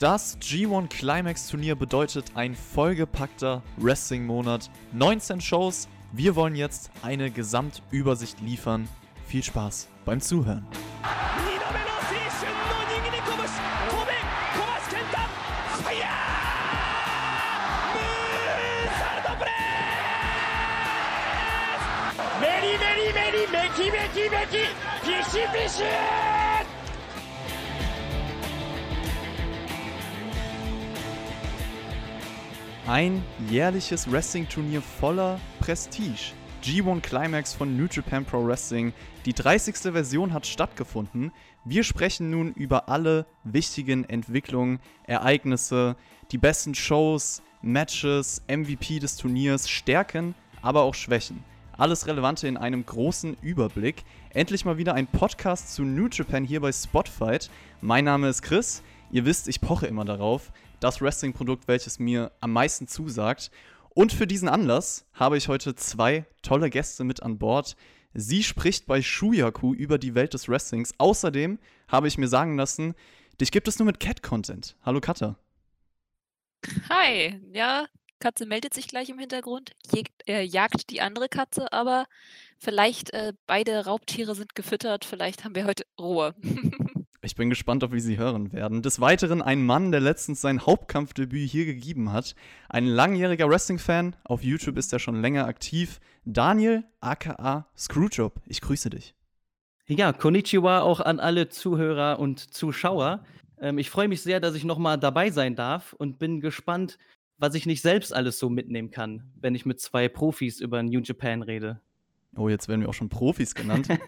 Das G1 Climax Turnier bedeutet ein vollgepackter Wrestling-Monat. 19 Shows. Wir wollen jetzt eine Gesamtübersicht liefern. Viel Spaß beim Zuhören. Many, many, many, many, many, many, many, Ein jährliches Wrestling-Turnier voller Prestige. G1 Climax von New Japan Pro Wrestling. Die 30. Version hat stattgefunden. Wir sprechen nun über alle wichtigen Entwicklungen, Ereignisse, die besten Shows, Matches, MVP des Turniers, Stärken, aber auch Schwächen. Alles Relevante in einem großen Überblick. Endlich mal wieder ein Podcast zu New Japan hier bei Spotfight. Mein Name ist Chris. Ihr wisst, ich poche immer darauf. Das Wrestling-Produkt, welches mir am meisten zusagt. Und für diesen Anlass habe ich heute zwei tolle Gäste mit an Bord. Sie spricht bei Shuyaku über die Welt des Wrestlings. Außerdem habe ich mir sagen lassen, dich gibt es nur mit Cat-Content. Hallo Katha. Hi, ja, Katze meldet sich gleich im Hintergrund, jägt, äh, jagt die andere Katze, aber vielleicht äh, beide Raubtiere sind gefüttert, vielleicht haben wir heute Ruhe. Ich bin gespannt, ob wir sie hören werden. Des Weiteren ein Mann, der letztens sein Hauptkampfdebüt hier gegeben hat. Ein langjähriger Wrestling-Fan. Auf YouTube ist er schon länger aktiv. Daniel, aka Screwjob. Ich grüße dich. Ja, Konnichiwa auch an alle Zuhörer und Zuschauer. Ähm, ich freue mich sehr, dass ich nochmal dabei sein darf und bin gespannt, was ich nicht selbst alles so mitnehmen kann, wenn ich mit zwei Profis über New Japan rede. Oh, jetzt werden wir auch schon Profis genannt.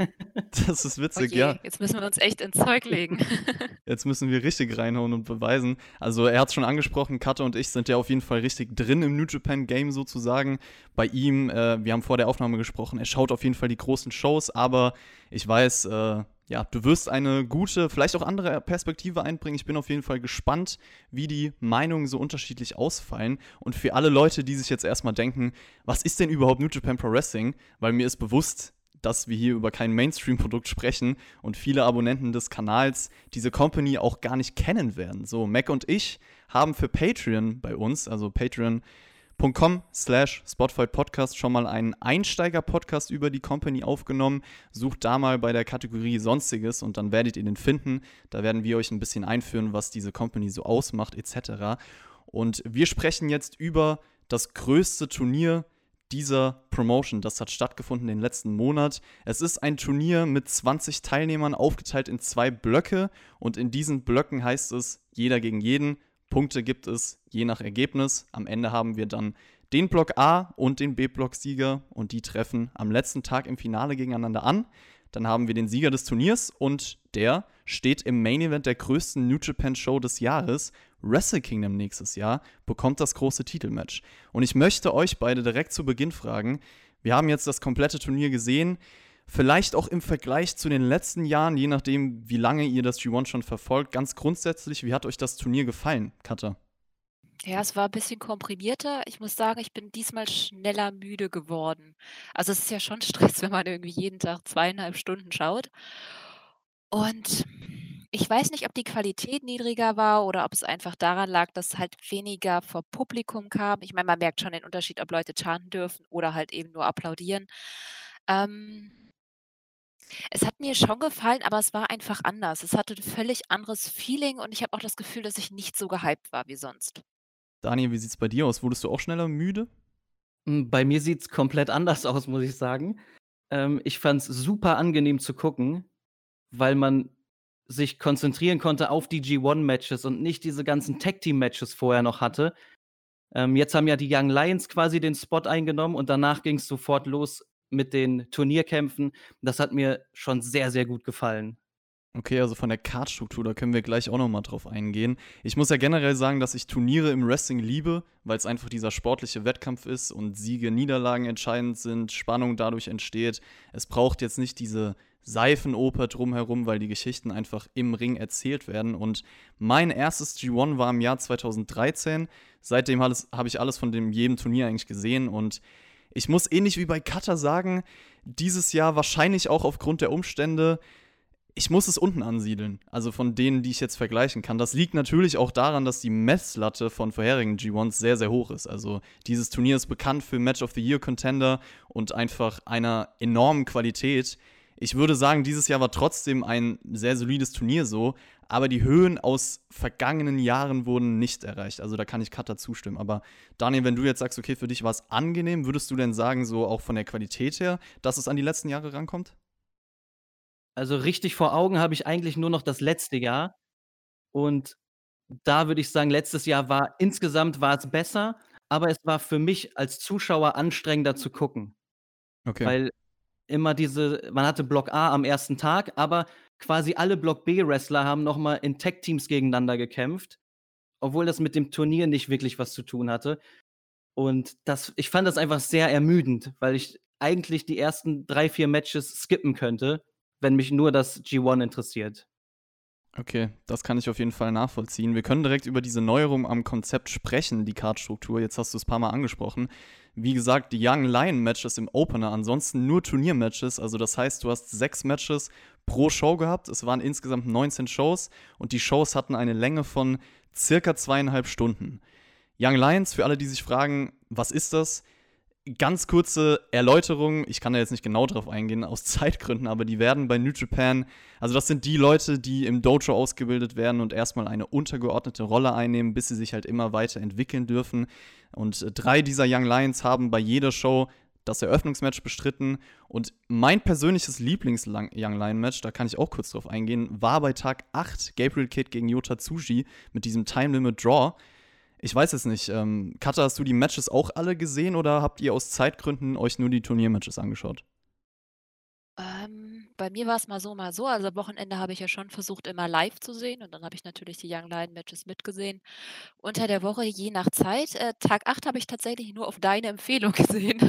Das ist witzig, Okay, ja. jetzt müssen wir uns echt ins Zeug legen. Jetzt müssen wir richtig reinhauen und beweisen. Also er hat es schon angesprochen, Katte und ich sind ja auf jeden Fall richtig drin im New Japan Game sozusagen. Bei ihm, äh, wir haben vor der Aufnahme gesprochen, er schaut auf jeden Fall die großen Shows, aber ich weiß, äh, ja, du wirst eine gute, vielleicht auch andere Perspektive einbringen. Ich bin auf jeden Fall gespannt, wie die Meinungen so unterschiedlich ausfallen. Und für alle Leute, die sich jetzt erstmal denken, was ist denn überhaupt New Japan Pro Wrestling? Weil mir ist bewusst, dass wir hier über kein Mainstream-Produkt sprechen und viele Abonnenten des Kanals diese Company auch gar nicht kennen werden. So, Mac und ich haben für Patreon bei uns, also patreon.com slash Spotify Podcast schon mal einen Einsteiger-Podcast über die Company aufgenommen. Sucht da mal bei der Kategorie Sonstiges und dann werdet ihr den finden. Da werden wir euch ein bisschen einführen, was diese Company so ausmacht etc. Und wir sprechen jetzt über das größte Turnier dieser Promotion. Das hat stattgefunden den letzten Monat. Es ist ein Turnier mit 20 Teilnehmern aufgeteilt in zwei Blöcke und in diesen Blöcken heißt es jeder gegen jeden. Punkte gibt es je nach Ergebnis. Am Ende haben wir dann den Block A und den B-Block-Sieger und die treffen am letzten Tag im Finale gegeneinander an. Dann haben wir den Sieger des Turniers und der steht im Main Event der größten New Japan Show des Jahres, Wrestle Kingdom nächstes Jahr, bekommt das große Titelmatch. Und ich möchte euch beide direkt zu Beginn fragen, wir haben jetzt das komplette Turnier gesehen, vielleicht auch im Vergleich zu den letzten Jahren, je nachdem, wie lange ihr das G1 schon verfolgt, ganz grundsätzlich, wie hat euch das Turnier gefallen, Katha? Ja, es war ein bisschen komprimierter. Ich muss sagen, ich bin diesmal schneller müde geworden. Also es ist ja schon Stress, wenn man irgendwie jeden Tag zweieinhalb Stunden schaut. Und ich weiß nicht, ob die Qualität niedriger war oder ob es einfach daran lag, dass halt weniger vor Publikum kam. Ich meine, man merkt schon den Unterschied, ob Leute chanten dürfen oder halt eben nur applaudieren. Ähm, es hat mir schon gefallen, aber es war einfach anders. Es hatte ein völlig anderes Feeling und ich habe auch das Gefühl, dass ich nicht so gehypt war wie sonst. Daniel, wie sieht's bei dir aus? Wurdest du auch schneller müde? Hm, Bei mir sieht es komplett anders aus, muss ich sagen. Ähm, ich fand es super angenehm zu gucken, weil man sich konzentrieren konnte auf die G1-Matches und nicht diese ganzen Tag-Team-Matches vorher noch hatte. Ähm, jetzt haben ja die Young Lions quasi den Spot eingenommen und danach ging es sofort los mit den Turnierkämpfen. Das hat mir schon sehr, sehr gut gefallen. Okay, also von der Kartstruktur, da können wir gleich auch nochmal drauf eingehen. Ich muss ja generell sagen, dass ich Turniere im Wrestling liebe, weil es einfach dieser sportliche Wettkampf ist und Siege, Niederlagen entscheidend sind, Spannung dadurch entsteht. Es braucht jetzt nicht diese Seifenoper drumherum, weil die Geschichten einfach im Ring erzählt werden. Und mein erstes G1 war im Jahr 2013. Seitdem habe ich alles von dem jedem Turnier eigentlich gesehen und ich muss ähnlich wie bei Cutter sagen, dieses Jahr wahrscheinlich auch aufgrund der Umstände Ich muss es unten ansiedeln, also von denen, die ich jetzt vergleichen kann. Das liegt natürlich auch daran, dass die Messlatte von vorherigen G1s sehr, sehr hoch ist. Also dieses Turnier ist bekannt für Match of the Year Contender und einfach einer enormen Qualität. Ich würde sagen, dieses Jahr war trotzdem ein sehr solides Turnier so, aber die Höhen aus vergangenen Jahren wurden nicht erreicht. Also da kann ich Cutter zustimmen. Aber Daniel, wenn du jetzt sagst, okay, für dich war es angenehm, würdest du denn sagen, so auch von der Qualität her, dass es an die letzten Jahre rankommt? Also richtig vor Augen habe ich eigentlich nur noch das letzte Jahr. Und da würde ich sagen, letztes Jahr war insgesamt war es besser, aber es war für mich als Zuschauer anstrengender zu gucken. Okay. Weil immer diese man hatte Block A am ersten Tag, aber quasi alle Block B-Wrestler haben noch mal in Tag-Teams gegeneinander gekämpft, obwohl das mit dem Turnier nicht wirklich was zu tun hatte. Und das ich fand das einfach sehr ermüdend, weil ich eigentlich die ersten drei, vier Matches skippen könnte wenn mich nur das G1 interessiert. Okay, das kann ich auf jeden Fall nachvollziehen. Wir können direkt über diese Neuerung am Konzept sprechen, die Cardstruktur. Jetzt hast du es ein paar Mal angesprochen. Wie gesagt, die Young Lion Matches im Opener, ansonsten nur Turniermatches. Also das heißt, du hast sechs Matches pro Show gehabt. Es waren insgesamt 19 Shows und die Shows hatten eine Länge von circa zweieinhalb Stunden. Young Lions, für alle, die sich fragen, was ist das? Ganz kurze Erläuterung, ich kann da jetzt nicht genau drauf eingehen, aus Zeitgründen, aber die werden bei New Japan, also das sind die Leute, die im Dojo ausgebildet werden und erstmal eine untergeordnete Rolle einnehmen, bis sie sich halt immer weiter entwickeln dürfen. Und drei dieser Young Lions haben bei jeder Show das Eröffnungsmatch bestritten. Und mein persönliches Lieblings-Young Lion-Match, da kann ich auch kurz drauf eingehen, war bei Tag 8 Gabriel Kidd gegen Yota Tsuji mit diesem Time Limit Draw. Ich weiß es nicht. Ähm, Katha, hast du die Matches auch alle gesehen oder habt ihr aus Zeitgründen euch nur die Turniermatches angeschaut? Ähm, bei mir war es mal so, mal so. Also am Wochenende habe ich ja schon versucht, immer live zu sehen und dann habe ich natürlich die Young Lion Matches mitgesehen. Unter der Woche je nach Zeit. Äh, Tag 8 habe ich tatsächlich nur auf deine Empfehlung gesehen,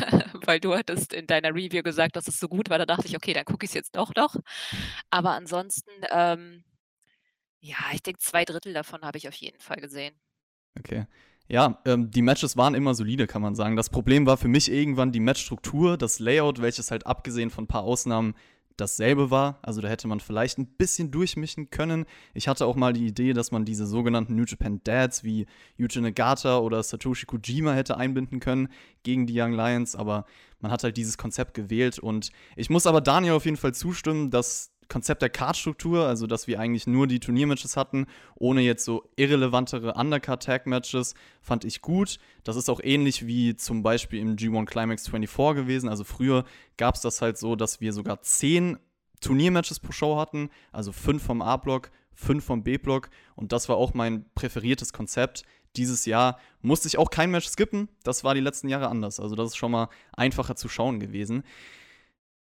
weil du hattest in deiner Review gesagt, dass es so gut war. Da dachte ich, okay, dann gucke ich es jetzt doch noch. Aber ansonsten, ähm, ja, ich denke, zwei Drittel davon habe ich auf jeden Fall gesehen. Okay. Ja, ähm, die Matches waren immer solide, kann man sagen. Das Problem war für mich irgendwann die Matchstruktur, das Layout, welches halt abgesehen von ein paar Ausnahmen dasselbe war. Also da hätte man vielleicht ein bisschen durchmischen können. Ich hatte auch mal die Idee, dass man diese sogenannten New Japan Dads wie Yuji Nagata oder Satoshi Kojima hätte einbinden können gegen die Young Lions, aber man hat halt dieses Konzept gewählt und ich muss aber Daniel auf jeden Fall zustimmen, dass Konzept der Cardstruktur, also dass wir eigentlich nur die Turniermatches hatten, ohne jetzt so irrelevantere Undercard-Tag-Matches, fand ich gut. Das ist auch ähnlich wie zum Beispiel im G1 Climax 24 gewesen. Also früher gab es das halt so, dass wir sogar zehn Turniermatches pro Show hatten, also fünf vom A-Block, fünf vom B-Block und das war auch mein präferiertes Konzept. Dieses Jahr musste ich auch kein Match skippen, das war die letzten Jahre anders. Also das ist schon mal einfacher zu schauen gewesen.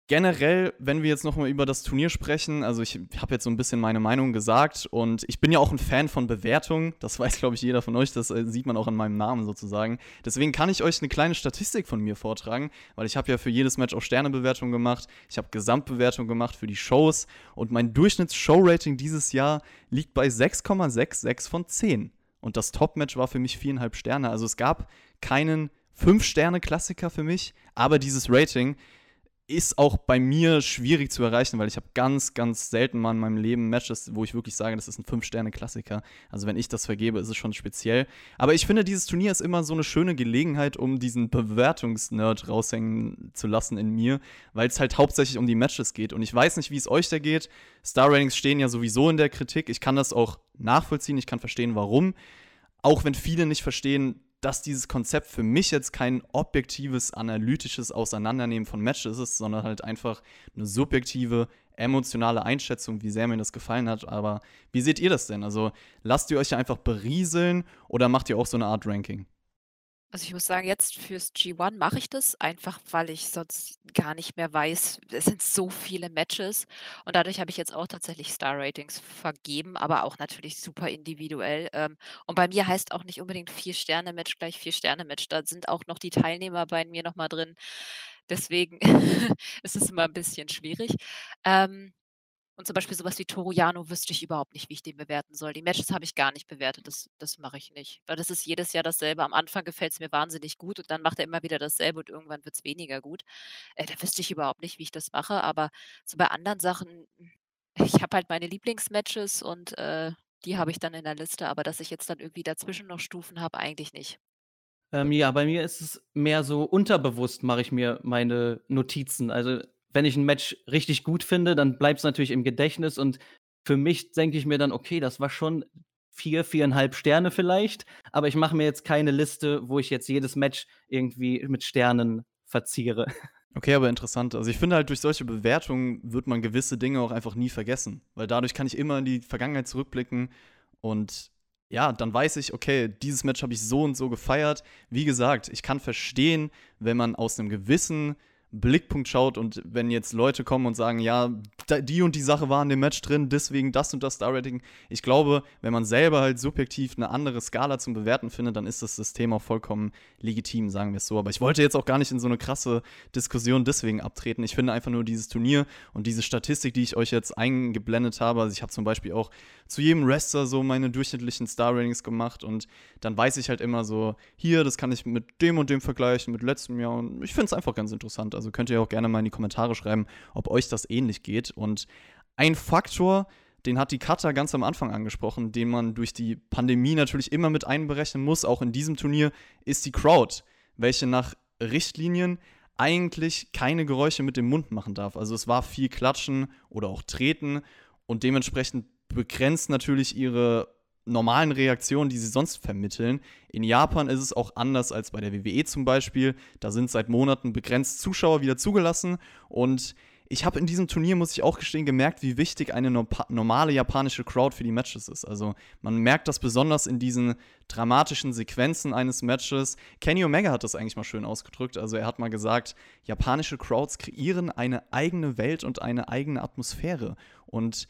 Generell, wenn wir jetzt nochmal über das Turnier sprechen, also ich habe jetzt so ein bisschen meine Meinung gesagt und ich bin ja auch ein Fan von Bewertungen, das weiß glaube ich jeder von euch, das äh, sieht man auch an meinem Namen sozusagen. Deswegen kann ich euch eine kleine Statistik von mir vortragen, weil ich habe ja für jedes Match auch Sternebewertung gemacht, ich habe Gesamtbewertung gemacht für die Shows und mein Durchschnitts-Show-Rating dieses Jahr liegt bei 6,66 von 10 und das Top-Match war für mich viereinhalb Sterne, also es gab keinen 5-Sterne-Klassiker für mich, aber dieses Rating ist auch bei mir schwierig zu erreichen, weil ich habe ganz, ganz selten mal in meinem Leben Matches, wo ich wirklich sage, das ist ein 5-Sterne-Klassiker. Also wenn ich das vergebe, ist es schon speziell. Aber ich finde, dieses Turnier ist immer so eine schöne Gelegenheit, um diesen Bewertungsnerd raushängen zu lassen in mir, weil es halt hauptsächlich um die Matches geht. Und ich weiß nicht, wie es euch da geht. Star-Ratings stehen ja sowieso in der Kritik. Ich kann das auch nachvollziehen, ich kann verstehen, warum. Auch wenn viele nicht verstehen, dass dieses Konzept für mich jetzt kein objektives, analytisches Auseinandernehmen von Matches ist, sondern halt einfach eine subjektive, emotionale Einschätzung, wie sehr mir das gefallen hat. Aber wie seht ihr das denn? Also lasst ihr euch einfach berieseln oder macht ihr auch so eine Art Ranking? Also ich muss sagen, jetzt fürs G1 mache ich das einfach, weil ich sonst gar nicht mehr weiß. Es sind so viele Matches und dadurch habe ich jetzt auch tatsächlich Star-Ratings vergeben, aber auch natürlich super individuell. Ähm, und bei mir heißt auch nicht unbedingt Vier-Sterne-Match gleich Vier-Sterne-Match. Da sind auch noch die Teilnehmer bei mir nochmal drin. Deswegen ist es immer ein bisschen schwierig. Ähm, und zum Beispiel sowas wie Toru Yano wüsste ich überhaupt nicht, wie ich den bewerten soll. Die Matches habe ich gar nicht bewertet, das das mache ich nicht. Weil das ist jedes Jahr dasselbe. Am Anfang gefällt es mir wahnsinnig gut und dann macht er immer wieder dasselbe und irgendwann wird es weniger gut. Äh, da wüsste ich überhaupt nicht, wie ich das mache, aber so bei anderen Sachen, ich habe halt meine Lieblingsmatches und, äh, die habe ich dann in der Liste, aber dass ich jetzt dann irgendwie dazwischen noch Stufen habe, eigentlich nicht. Ähm, ja, bei mir ist es mehr so unterbewusst mache ich mir meine Notizen. Also, wenn ich 'n Match richtig gut finde, dann bleibt's natürlich im Gedächtnis und für mich denke ich mir dann: „Okay, das war schon 4, 4,5 Sterne vielleicht“, aber ich mache mir jetzt keine Liste, wo ich jetzt jedes Match irgendwie mit Sternen verziere. Okay, aber interessant. Also, ich finde halt, durch solche Bewertungen wird man gewisse Dinge auch einfach nie vergessen, weil dadurch kann ich immer in die Vergangenheit zurückblicken und ja, dann weiß ich, okay, dieses Match habe ich so und so gefeiert. Wie gesagt, ich kann verstehen, wenn man aus 'nem gewissen Blickpunkt schaut und wenn jetzt Leute kommen und sagen: „Ja, die und die Sache war in dem Match drin, deswegen das und das Star-Rating.“ Ich glaube, wenn man selber halt subjektiv 'ne andere Skala zum Bewerten findet, dann ist das System auch vollkommen legitim, sagen wir's so. Aber ich wollte jetzt auch gar nicht in so 'ne krasse Diskussion deswegen abtreten. Ich finde einfach nur dieses Turnier und diese Statistik, die ich euch jetzt eingeblendet habe also, ich habe zum Beispiel auch zu jedem Wrestler so meine durchschnittlichen Star-Ratings gemacht und dann weiß ich halt immer so: „Hier, das kann ich mit dem und dem vergleichen, mit letztem Jahr“ und ich finde es einfach ganz interessant. Also, könnt ihr auch gerne mal in die Kommentare schreiben, ob euch das ähnlich geht. Und ein Faktor, den hat die Katja ganz am Anfang angesprochen, den man durch die Pandemie natürlich immer mit einberechnen muss, auch in diesem Turnier, ist die Crowd, welche nach Richtlinien eigentlich keine Geräusche mit dem Mund machen darf. Also, es war viel Klatschen oder auch Treten und dementsprechend begrenzt natürlich ihre normalen Reaktionen, die sie sonst vermitteln. In Japan ist es auch anders als bei der WWE zum Beispiel. Da sind seit Monaten begrenzt Zuschauer wieder zugelassen und ich habe in diesem Turnier, muss ich auch gestehen, gemerkt, wie wichtig eine norpa normale japanische Crowd für die Matches ist. Also, man merkt das besonders in diesen dramatischen Sequenzen eines Matches. Kenny Omega hat das eigentlich mal schön ausgedrückt. Also, er hat mal gesagt: „Japanische Crowds kreieren eine eigene Welt und eine eigene Atmosphäre.“ Und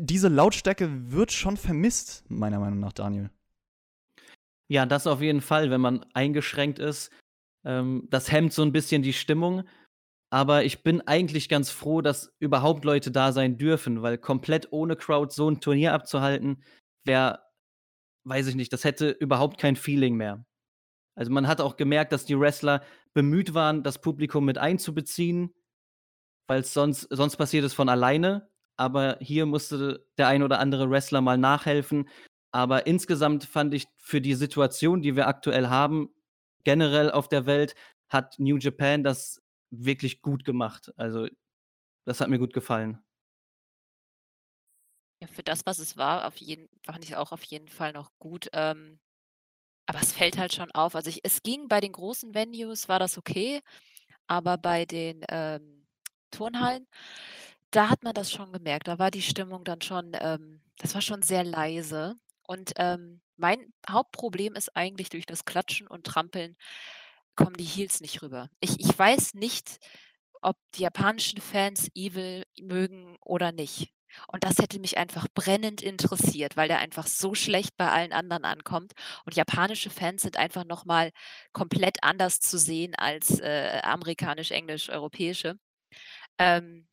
diese Lautstärke wird schon vermisst, meiner Meinung nach, Daniel. Ja, das auf jeden Fall, wenn man eingeschränkt ist. Ähm, das hemmt so 'n bisschen die Stimmung, aber ich bin eigentlich ganz froh, dass überhaupt Leute da sein dürfen, weil komplett ohne Crowd so 'n Turnier abzuhalten, wäre weiß ich nicht, das hätte überhaupt kein Feeling mehr. Also, man hat auch gemerkt, dass die Wrestler bemüht waren, das Publikum mit einzubeziehen, weil's sonst sonst passiert es von alleine, aber hier musste der ein oder andere Wrestler mal nachhelfen. Aber insgesamt fand ich für die Situation, die wir aktuell haben, generell auf der Welt, hat New Japan das wirklich gut gemacht. Also, das hat mir gut gefallen. Ja, für das, was es war, auf jeden fand ich auch auf jeden Fall noch gut. Ähm, aber es fällt halt schon auf. Also, ich es ging bei den großen Venues war das okay, aber bei den, ähm, Turnhallen, da hat man das schon gemerkt. Da war die Stimmung dann schon ähm, das war schon sehr leise. Und, ähm, mein Hauptproblem ist eigentlich, durch das Klatschen und Trampeln kommen die Heels nicht rüber. Ich ich weiß nicht, ob die japanischen Fans Evil mögen oder nicht. Und das hätte mich einfach brennend interessiert, weil der einfach so schlecht bei allen anderen ankommt. Und japanische Fans sind einfach noch mal komplett anders zu sehen als, äh, amerikanisch, englisch, europäische. Ähm,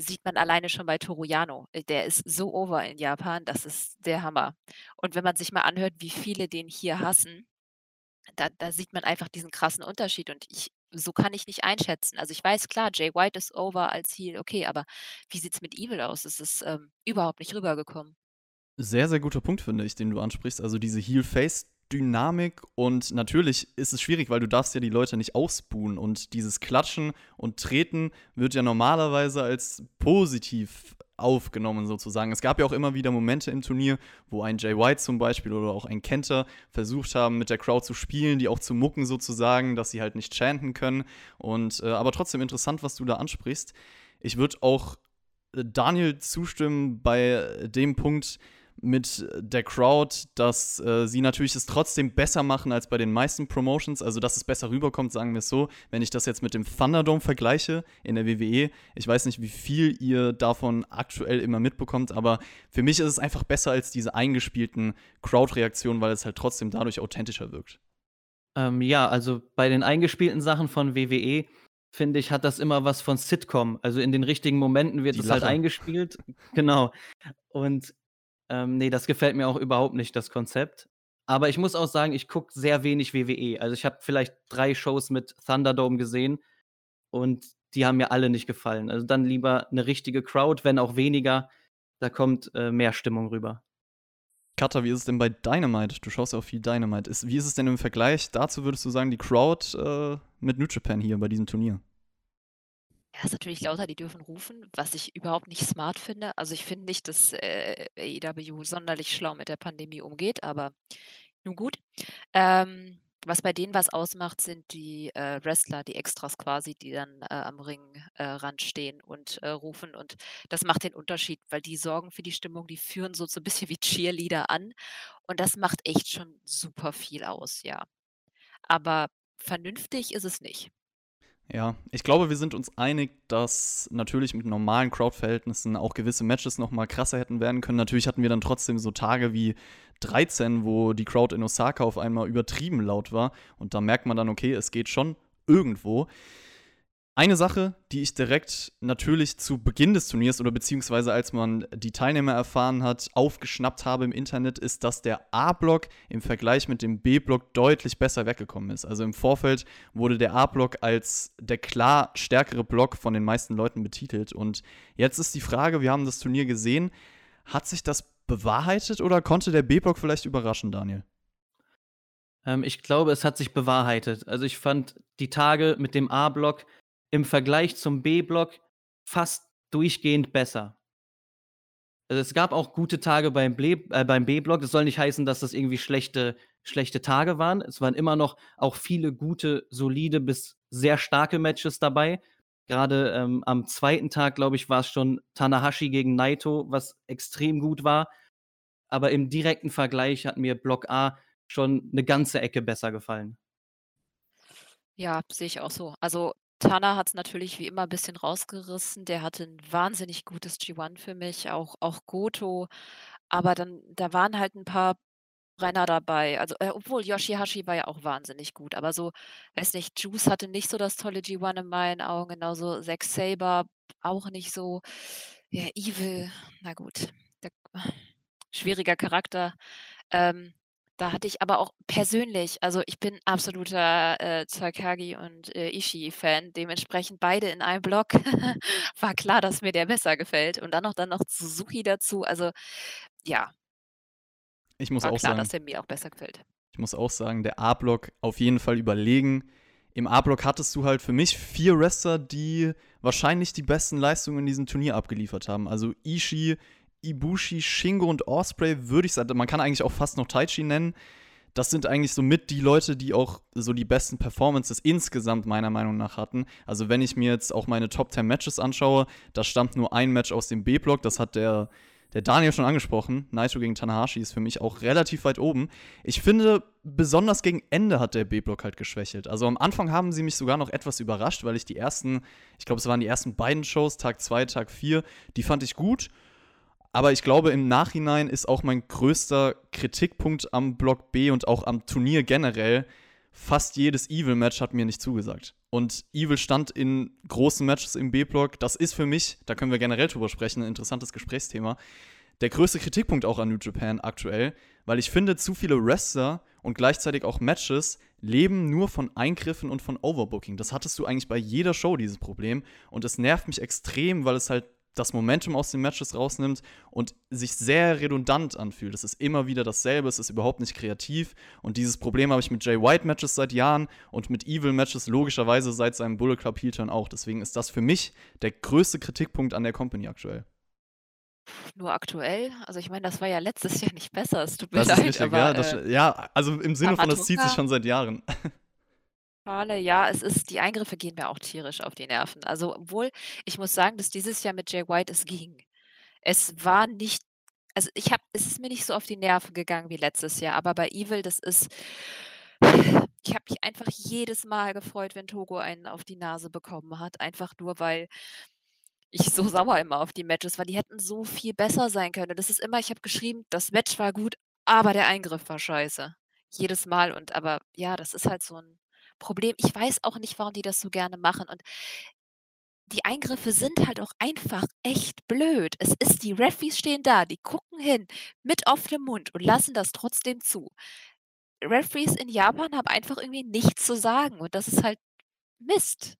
sieht man alleine schon bei Toru Yano. Äh, der ist so over in Japan, das ist der Hammer. Und wenn man sich mal anhört, wie viele den hier hassen, da da sieht man einfach diesen krassen Unterschied und ich so kann ich nicht einschätzen. Also, ich weiß, klar, Jay White ist over als Heel, okay, aber wie sieht's mit Evil aus? Es ist, ähm, überhaupt nicht rübergekommen. Sehr, sehr guter Punkt, finde ich, den du ansprichst. Also, diese Heel-Face-Dynamik und natürlich ist es schwierig, weil du darfst ja die Leute nicht ausbuhen und dieses Klatschen und Treten wird ja normalerweise als positiv aufgenommen sozusagen. Es gab ja auch immer wieder Momente im Turnier, wo ein Jay White zum Beispiel oder auch ein Kenta versucht haben, mit der Crowd zu spielen, die auch zu mucken sozusagen, dass sie halt nicht chanten können und, äh aber trotzdem interessant, was du da ansprichst. Ich würde auch, äh, Daniel zustimmen bei dem Punkt mit der Crowd, dass, äh, sie natürlich es trotzdem besser machen als bei den meisten Promotions, also, dass es besser rüberkommt, sagen wir's so. Wenn ich das jetzt mit dem Thunderdome vergleiche in der WWE, ich weiß nicht, wie viel ihr davon aktuell immer mitbekommt, aber für mich ist es einfach besser als diese eingespielten Crowd-Reaktionen, weil es halt trotzdem dadurch authentischer wirkt. Ähm, ja, also, bei den eingespielten Sachen von WWE, finde ich, hat das immer was von Sitcom. Also, in den richtigen Momenten wird es halt eingespielt. Genau. Und, ähm, ne, das gefällt mir auch überhaupt nicht, das Konzept. Aber ich muss auch sagen, ich gucke sehr wenig WWE. Also, ich habe vielleicht 3 Shows mit Thunderdome gesehen und die haben mir alle nicht gefallen. Also dann lieber eine richtige Crowd, wenn auch weniger. Da kommt äh, mehr Stimmung rüber. Katha, wie ist es denn bei Dynamite? Du schaust ja auch viel Dynamite. Ist, wie ist es denn im Vergleich dazu, würdest du sagen, die Crowd äh, mit New Japan hier bei diesem Turnier? Ja, ist natürlich lauter, die dürfen rufen, was ich überhaupt nicht smart finde. Also ich finde nicht, dass äh, AEW sonderlich schlau mit der Pandemie umgeht, aber nun gut. Ähm, was bei denen was ausmacht, sind die äh, Wrestler, die Extras quasi, die dann äh, am Ringrand äh, stehen und äh, rufen. Und das macht den Unterschied, weil die sorgen für die Stimmung, die führen so, so ein bisschen wie Cheerleader an. Und das macht echt schon super viel aus, ja. Aber vernünftig ist es nicht. Ja, ich glaube, wir sind uns einig, dass natürlich mit normalen Crowd-Verhältnissen auch gewisse Matches noch mal krasser hätten werden können. Natürlich hatten wir dann trotzdem so Tage wie 13, wo die Crowd in Osaka auf einmal übertrieben laut war. Und da merkt man dann, okay, es geht schon irgendwo. Eine Sache, die ich direkt natürlich zu Beginn des Turniers oder beziehungsweise als man die Teilnehmer erfahren hat, aufgeschnappt habe im Internet, ist, dass der A-Block im Vergleich mit dem B-Block deutlich besser weggekommen ist. Also im Vorfeld wurde der A-Block als der klar stärkere Block von den meisten Leuten betitelt. Und jetzt ist die Frage, wir haben das Turnier gesehen, hat sich das bewahrheitet oder konnte der B-Block vielleicht überraschen, Daniel? Ähm, ich glaube, es hat sich bewahrheitet. Also ich fand die Tage mit dem A-Block im Vergleich zum B-Block fast durchgehend besser. Also es gab auch gute Tage beim, äh, B-Block. Das soll nicht heißen, dass das irgendwie schlechte, schlechte Tage waren. Es waren immer noch auch viele gute, solide bis sehr starke Matches dabei. Gerade ähm, am zweiten Tag, glaube ich, war es schon Tanahashi gegen Naito, was extrem gut war. Aber im direkten Vergleich hat mir Block A schon eine ganze Ecke besser gefallen. Ja, sehe ich auch so. Also Tana hat es natürlich wie immer ein bisschen rausgerissen. Der hatte ein wahnsinnig gutes G1 für mich, auch auch Goto. Aber dann da waren halt ein paar Brenner dabei. Also, äh, obwohl Yoshihashi war ja auch wahnsinnig gut, aber so, weiß nicht, Juice hatte nicht so das tolle G1 in meinen Augen, genauso Zack Saber auch nicht so. Ja, Evil, na gut, der schwieriger Charakter. Ähm da hatte ich aber auch persönlich also, ich bin absoluter, äh, Takagi und, äh, Ishii-Fan, dementsprechend beide in einem Block. War klar, dass mir der besser gefällt und dann noch dann noch Suzuki dazu. Also, ja. Ich muss War auch klar, sagen dass der mir auch besser gefällt. ich muss auch sagen, der A-Block auf jeden Fall überlegen. Im A-Block hattest du halt für mich vier Wrestler, die wahrscheinlich die besten Leistungen in diesem Turnier abgeliefert haben. Also Ishii, Ibushi, Shingo und Osprey würde ich sagen, man kann eigentlich auch fast noch Taichi nennen. Das sind eigentlich so mit die Leute, die auch so die besten Performances insgesamt meiner Meinung nach hatten. Also wenn ich mir jetzt auch meine Top 10 Matches anschaue, da stammt nur ein Match aus dem B-Block, das hat der, der Daniel schon angesprochen. Naito gegen Tanahashi ist für mich auch relativ weit oben. Ich finde, besonders gegen Ende hat der B-Block halt geschwächelt. Also am Anfang haben sie mich sogar noch etwas überrascht, weil ich die ersten, ich glaube, es waren die ersten beiden Shows, Tag 2, Tag 4, die fand ich gut. Aber ich glaube, im Nachhinein ist auch mein größter Kritikpunkt am Block B und auch am Turnier generell, fast jedes Evil-Match hat mir nicht zugesagt. Und Evil stand in großen Matches im B-Block. Das ist für mich, da können wir generell drüber sprechen, ein interessantes Gesprächsthema. Der größte Kritikpunkt auch an New Japan aktuell, weil ich finde, zu viele Wrestler und gleichzeitig auch Matches leben nur von Eingriffen und von Overbooking. Das hattest du eigentlich bei jeder Show, dieses Problem. Und es nervt mich extrem, weil es halt das Momentum aus den Matches rausnimmt und sich sehr redundant anfühlt. Es ist immer wieder dasselbe, es ist überhaupt nicht kreativ. Und dieses Problem habe ich mit Jay White Matches seit Jahren und mit Evil Matches logischerweise seit seinem Bullet Club Heel Turn auch. Deswegen ist das für mich der größte Kritikpunkt an der Company aktuell. Nur aktuell? Also ich meine, das war ja letztes Jahr nicht besser. Es tut mir Das ist leid, richtig, aber ja, das, äh, ja. Also im Sinne von, das zieht sich schon seit Jahren. Schale, ja, es ist die Eingriffe gehen mir auch tierisch auf die Nerven. Also, obwohl ich muss sagen, dass dieses Jahr mit Jay White es ging. Es war nicht also, ich habe es ist mir nicht so auf die Nerven gegangen wie letztes Jahr, aber bei Evil, das ist ich habe mich einfach jedes Mal gefreut, wenn Togo einen auf die Nase bekommen hat, einfach nur, weil ich so sauer immer auf die Matches war. Die hätten so viel besser sein können. Das ist immer ich habe geschrieben: „Das Match war gut, aber der Eingriff war scheiße.“ Jedes Mal und aber ja, das ist halt so 'n Problem. Ich weiß auch nicht, warum die das so gerne machen und die Eingriffe sind halt auch einfach echt blöd. Es ist die Referees stehen da, die gucken hin mit offenem Mund und lassen das trotzdem zu. Referees in Japan haben einfach irgendwie nichts zu sagen und das ist halt Mist.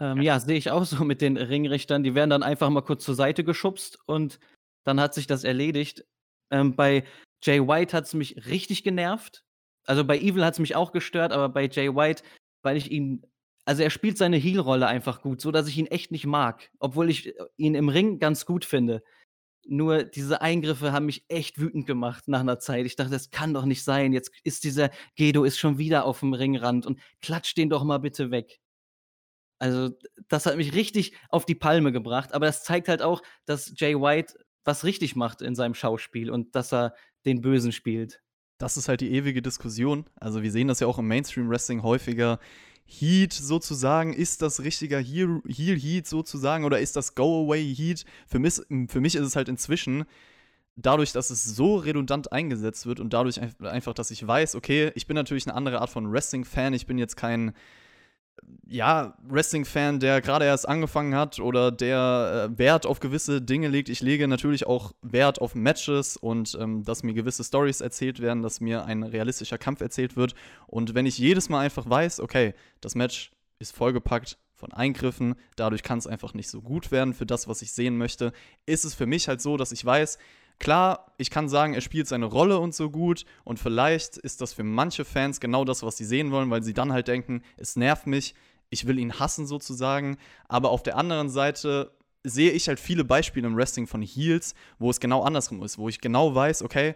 Ähm, ja, sehe ich auch so mit den Ringrichtern. Die werden dann einfach mal kurz zur Seite geschubst und dann hat sich das erledigt. Ähm, bei Jay White hat es mich richtig genervt. Also bei Evil hat es mich auch gestört, aber bei Jay White, weil ich ihn also er spielt seine Heel-Rolle einfach gut, so dass ich ihn echt nicht mag, obwohl ich äh, ihn im Ring ganz gut finde. Nur diese Eingriffe haben mich echt wütend gemacht nach einer Zeit. Ich dachte, das kann doch nicht sein. Jetzt ist dieser Gedo ist schon wieder auf dem Ringrand und klatscht den doch mal bitte weg. Also, das hat mich richtig auf die Palme gebracht, aber das zeigt halt auch, dass Jay White was richtig macht in seinem Schauspiel und dass er den Bösen spielt. Das ist halt die ewige Diskussion. Also, wir sehen das ja auch im Mainstream-Wrestling häufiger Heat sozusagen, ist das richtiger Heel, Heat sozusagen oder ist das Go-Away Heat? Für mich, für mich ist es halt inzwischen dadurch, dass es so redundant eingesetzt wird und dadurch einfach, dass ich weiß, okay, ich bin natürlich eine andere Art von Wrestling-Fan, ich bin jetzt kein ja, Wrestling-Fan, der gerade erst angefangen hat oder der äh, Wert auf gewisse Dinge legt. Ich lege natürlich auch Wert auf Matches und ähm, dass mir gewisse Stories erzählt werden, dass mir ein realistischer Kampf erzählt wird. Und wenn ich jedes Mal einfach weiß, okay, das Match ist vollgepackt von Eingriffen, dadurch kann es einfach nicht so gut werden für das, was ich sehen möchte, ist es für mich halt so, dass ich weiß, Klar, ich kann sagen, er spielt seine Rolle und so gut und vielleicht ist das für manche Fans genau das, was sie sehen wollen, weil sie dann halt denken, es nervt mich, ich will ihn hassen sozusagen, aber auf der anderen Seite sehe ich halt viele Beispiele im Wrestling von Heels, wo es genau andersrum ist, wo ich genau weiß, okay,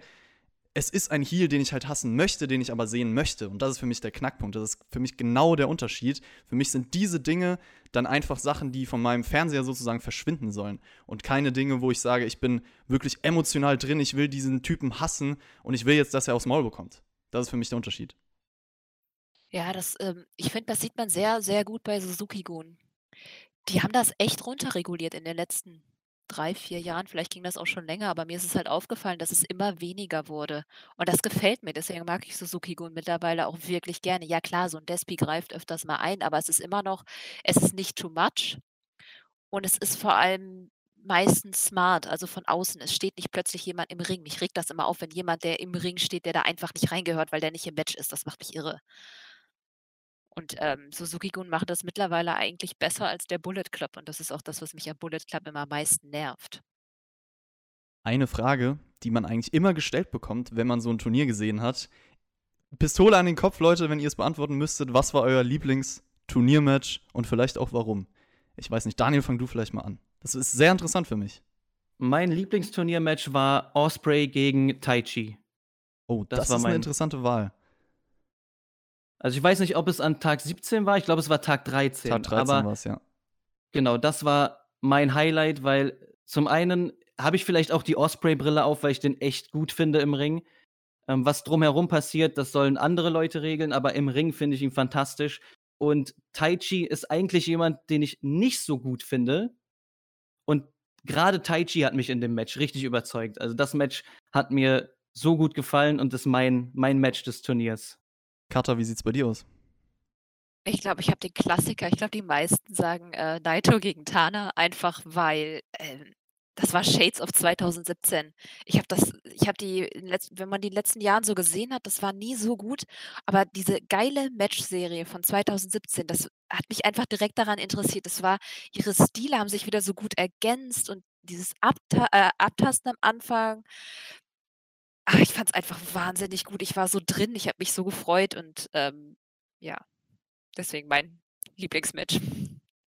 es ist ein Heal, den ich halt hassen möchte, den ich aber sehen möchte. Und das ist für mich der Knackpunkt. Das ist für mich genau der Unterschied. Für mich sind diese Dinge dann einfach Sachen, die von meinem Fernseher sozusagen verschwinden sollen. Und keine Dinge, wo ich sage, ich bin wirklich emotional drin, ich will diesen Typen hassen und ich will jetzt, dass er aufs Maul bekommt. Das ist für mich der Unterschied. Ja, das, ähm, ich finde, das sieht man sehr, sehr gut bei Suzuki-Gun. Die haben das echt runterreguliert in den letzten drei, vier Jahren, vielleicht ging das auch schon länger, aber mir ist es halt aufgefallen, dass es immer weniger wurde. Und das gefällt mir, deswegen mag ich Suzuki-Gun mittlerweile auch wirklich gerne. Ja klar, so ein Despi greift öfters mal ein, aber es ist immer noch, es ist nicht too much und es ist vor allem meistens smart, also von außen. Es steht nicht plötzlich jemand im Ring. Mich regt das immer auf, wenn jemand, der im Ring steht, der da einfach nicht reingehört, weil der nicht im Match ist. Das macht mich irre. Und, ähm, Suzuki-Gun macht das mittlerweile eigentlich besser als der Bullet Club und das ist auch das, was mich am Bullet Club immer am meisten nervt. Eine Frage, die man eigentlich immer gestellt bekommt, wenn man so ein Turnier gesehen hat. Pistole an den Kopf, Leute, wenn ihr es beantworten müsstet. Was war euer Lieblingsturniermatch und vielleicht auch warum? Ich weiß nicht, Daniel, fang du vielleicht mal an. Das ist sehr interessant für mich. Mein Lieblingsturniermatch war Osprey gegen Taichi. Oh, das, das war ist eine interessante Wahl. Also ich weiß nicht, ob es an Tag 17 war, ich glaube, es war Tag 13. Tag 13 war es, ja. Genau, das war mein Highlight, weil zum einen habe ich vielleicht auch die Osprey-Brille auf, weil ich den echt gut finde im Ring. Ähm, was drumherum passiert, das sollen andere Leute regeln, aber im Ring finde ich ihn fantastisch. Und Taichi ist eigentlich jemand, den ich nicht so gut finde. Und gerade Taichi hat mich in dem Match richtig überzeugt. Also das Match hat mir so gut gefallen und ist mein, mein Match des Turniers. Kata, wie sieht's bei dir aus? Ich glaube, ich habe den Klassiker. Ich glaube, die meisten sagen äh, Naito gegen Tana, einfach weil äh, das war Shades of 2017. Ich habe das, ich habe die, wenn man die letzten Jahren so gesehen hat, das war nie so gut. Aber diese geile Match-Serie von 2017, das hat mich einfach direkt daran interessiert. Das war, ihre Stile haben sich wieder so gut ergänzt und dieses Abta äh, Abtasten am Anfang, Ach, ich fand es einfach wahnsinnig gut. Ich war so drin, ich habe mich so gefreut und, ähm, ja, deswegen mein Lieblingsmatch.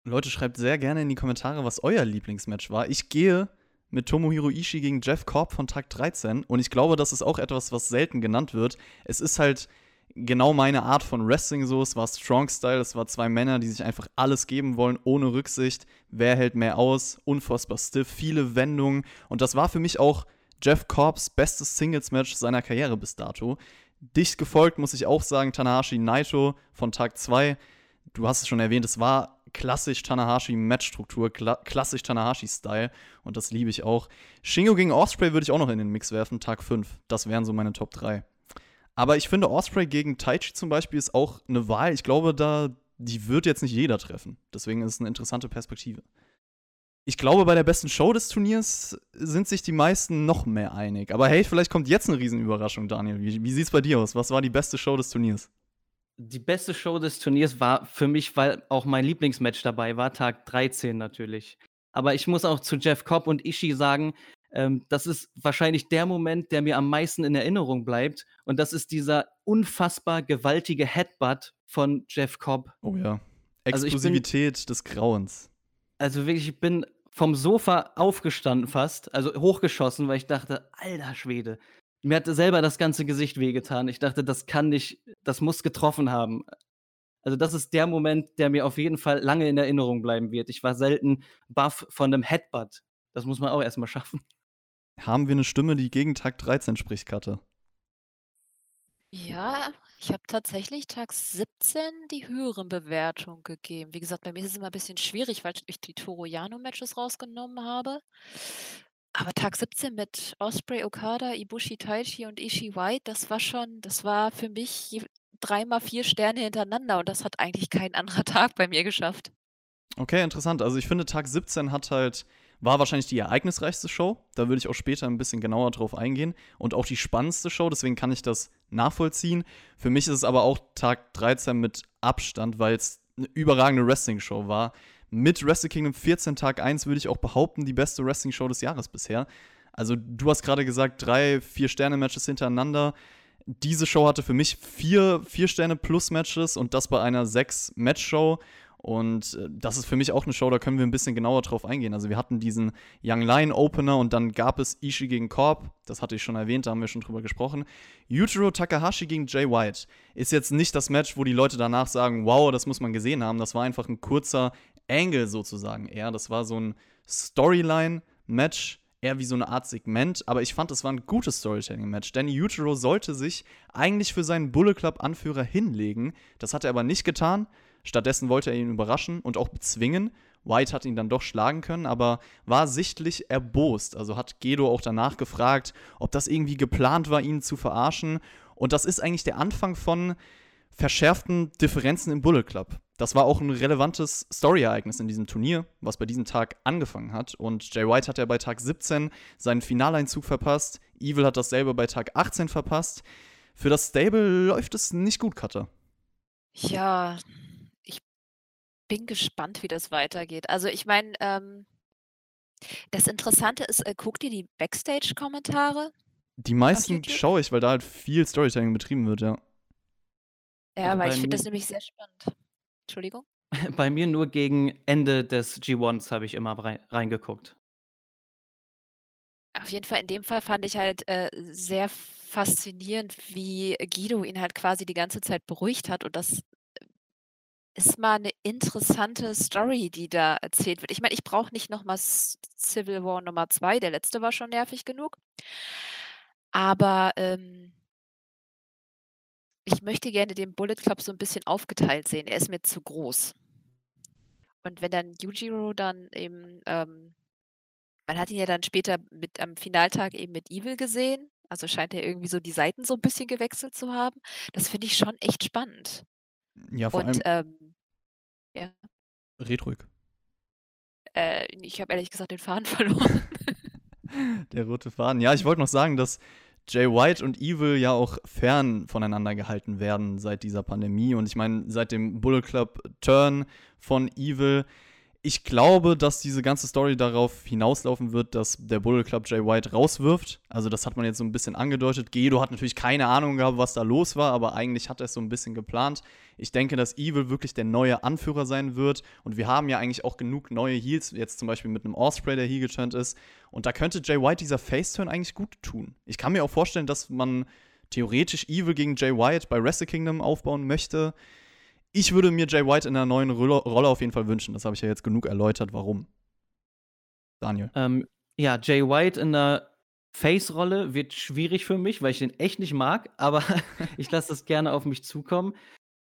Leute, schreibt sehr gerne in die Kommentare, was euer Lieblingsmatch war. Ich gehe mit Tomohiro Ishii gegen Jeff Korb von Tag 13 und ich glaube, das ist auch etwas, was selten genannt wird. Es ist halt genau meine Art von Wrestling so. Es war Strong Style, es war zwei Männer, die sich einfach alles geben wollen, ohne Rücksicht. Wer hält mehr aus? Unfassbar stiff, viele Wendungen und das war für mich auch Jeff Corbs bestes Singles-Match seiner Karriere bis dato. Dicht gefolgt, muss ich auch sagen, Tanahashi Naito von Tag 2. Du hast es schon erwähnt, es war klassisch Tanahashi-Matchstruktur, kla klassisch Tanahashi-Style und das liebe ich auch. Shingo gegen Osprey würde ich auch noch in den Mix werfen, Tag 5. Das wären so meine Top 3. Aber ich finde, Osprey gegen Taichi zum Beispiel ist auch eine Wahl. Ich glaube, da, die wird jetzt nicht jeder treffen. Deswegen ist es eine interessante Perspektive ich glaube, bei der besten Show des Turniers sind sich die meisten noch mehr einig. Aber hey, vielleicht kommt jetzt eine Riesenüberraschung, Daniel. Wie, wie sieht es bei dir aus? Was war die beste Show des Turniers? Die beste Show des Turniers war für mich, weil auch mein Lieblingsmatch dabei war, Tag 13 natürlich. Aber ich muss auch zu Jeff Cobb und Ishii sagen, ähm, das ist wahrscheinlich der Moment, der mir am meisten in Erinnerung bleibt. Und das ist dieser unfassbar gewaltige Headbutt von Jeff Cobb. Oh ja. Also bin- Explosivität des Grauens. Also wirklich, ich bin vom Sofa aufgestanden fast, also hochgeschossen, weil ich dachte, alter Schwede. Mir hatte selber das ganze Gesicht wehgetan. Ich dachte, das kann nicht, das muss getroffen haben. Also das ist der Moment, der mir auf jeden Fall lange in Erinnerung bleiben wird. Ich war selten baff von einem Headbutt. Das muss man auch erstmal schaffen. Haben wir eine Stimme, die gegen Tag 13 spricht, Katte? Ja, ich habe tatsächlich Tag 17 die höheren Bewertungen gegeben. Wie gesagt, bei mir ist es immer ein bisschen schwierig, weil ich die Toru Yano-Matches rausgenommen habe. Aber Tag 17 mit Osprey, Okada, Ibushi, Taichi und Ishii White, das war schon, das war für mich dreimal vier Sterne hintereinander und das hat eigentlich kein anderer Tag bei mir geschafft. Okay, interessant. Also ich finde, Tag 17 hat halt, war wahrscheinlich die ereignisreichste Show. Da würde ich auch später ein bisschen genauer drauf eingehen. Und auch die spannendste Show, deswegen kann ich das nachvollziehen. Für mich ist es aber auch Tag 13 mit Abstand, weil es eine überragende Wrestling-Show war. Mit Wrestle Kingdom 14 Tag 1 würde ich auch behaupten, die beste Wrestling-Show des Jahres bisher. Also du hast gerade gesagt, drei, vier Sterne-Matches hintereinander. Diese Show hatte für mich vier, vier Sterne plus Matches und das bei einer sechs Match-Show. Und äh, das ist für mich auch eine Show, da können wir ein bisschen genauer drauf eingehen. Also wir hatten diesen Young Lion Opener und dann gab es Ishii gegen Korb. Das hatte ich schon erwähnt, da haben wir schon drüber gesprochen. Yujiro Takahashi gegen Jay White ist jetzt nicht das Match, wo die Leute danach sagen, wow, das muss man gesehen haben. Das war einfach ein kurzer Angle sozusagen eher. Das war so ein Storyline-Match, eher wie so eine Art Segment. Aber ich fand, es war ein gutes Storytelling-Match. Danny Yujiro sollte sich eigentlich für seinen Bullet Club-Anführer hinlegen. Das hat er aber nicht getan. Stattdessen wollte er ihn überraschen und auch bezwingen. White hat ihn dann doch schlagen können, aber war sichtlich erbost. Also hat Gedo auch danach gefragt, ob das irgendwie geplant war, ihn zu verarschen. Und das ist eigentlich der Anfang von verschärften Differenzen im Bullet Club. Das war auch ein relevantes Story-Ereignis in diesem Turnier, was bei diesem Tag angefangen hat. Und Jay White hat ja bei Tag 17 seinen Finaleinzug verpasst. Evil hat dasselbe bei Tag 18 verpasst. Für das Stable läuft es nicht gut, Cutter. Ja, bin gespannt, wie das weitergeht. Also ich meine, ähm, das Interessante ist, äh, guckt ihr die Backstage-Kommentare? Die meisten schaue ich, weil da halt viel Storytelling betrieben wird, ja. Ja, Also weil bei ich finde das nämlich sehr spannend. Entschuldigung? Bei mir nur gegen Ende des G1s habe ich immer rein, reingeguckt. Auf jeden Fall, in dem Fall fand ich halt äh, sehr faszinierend, wie Guido ihn halt quasi die ganze Zeit beruhigt hat. Und das ist mal eine interessante Story, die da erzählt wird. Ich meine, ich brauche nicht nochmal Civil War Nummer 2, der letzte war schon nervig genug. Aber ähm, ich möchte gerne den Bullet Club so ein bisschen aufgeteilt sehen. Er ist mir zu groß. Und wenn dann Yujiro dann eben ähm, man hat ihn ja dann später mit am Finaltag eben mit Evil gesehen. Also scheint er irgendwie so die Seiten so ein bisschen gewechselt zu haben. Das finde ich schon echt spannend. Ja, vor Und allem, ähm, ja, red ruhig. äh, ich habe ehrlich gesagt den Faden verloren. Der rote Faden. Ja, ich wollte noch sagen, dass Jay White und Evil ja auch fern voneinander gehalten werden seit dieser Pandemie. Und ich meine, seit dem Bullet Club Turn von Evil. Ich glaube, dass diese ganze Story darauf hinauslaufen wird, dass der Bullet Club Jay White rauswirft. Also, das hat man jetzt so ein bisschen angedeutet. Gedo hat natürlich keine Ahnung gehabt, was da los war, aber eigentlich hat er es so ein bisschen geplant. Ich denke, dass Evil wirklich der neue Anführer sein wird. Und wir haben ja eigentlich auch genug neue Heels, jetzt zum Beispiel mit einem Osprey, der heel geturnt ist. Und da könnte Jay White dieser Face-Turn eigentlich gut tun. Ich kann mir auch vorstellen, dass man theoretisch Evil gegen Jay White bei Wrestle Kingdom aufbauen möchte. Ich würde mir Jay White in einer neuen Rolle, auf jeden Fall wünschen. Das habe ich ja jetzt genug erläutert, warum. Daniel. Ähm, ja, Jay White in der Face-Rolle wird schwierig für mich, weil ich den echt nicht mag, aber ich lasse das gerne auf mich zukommen.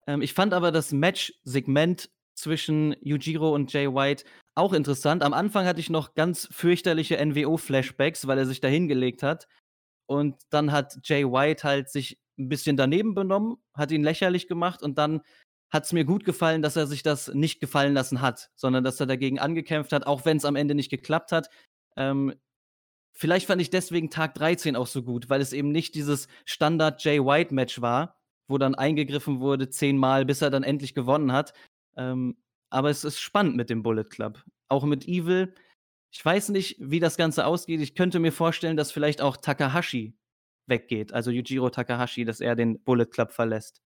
Ähm, ich fand aber das Match-Segment zwischen Yujiro und Jay White auch interessant. Am Anfang hatte ich noch ganz fürchterliche NWO-Flashbacks, weil er sich da hingelegt hat. Und dann hat Jay White halt sich ein bisschen daneben benommen, hat ihn lächerlich gemacht und dann hat es mir gut gefallen, dass er sich das nicht gefallen lassen hat, sondern dass er dagegen angekämpft hat, auch wenn es am Ende nicht geklappt hat. Ähm, vielleicht fand ich deswegen Tag 13 auch so gut, weil es eben nicht dieses Standard Jay White-Match war, wo dann eingegriffen wurde, zehnmal, bis er dann endlich gewonnen hat. Ähm, aber es ist spannend mit dem Bullet Club. Auch mit Evil. Ich weiß nicht, wie das Ganze ausgeht. Ich könnte mir vorstellen, dass vielleicht auch Takahashi weggeht, also Yujiro Takahashi, dass er den Bullet Club verlässt.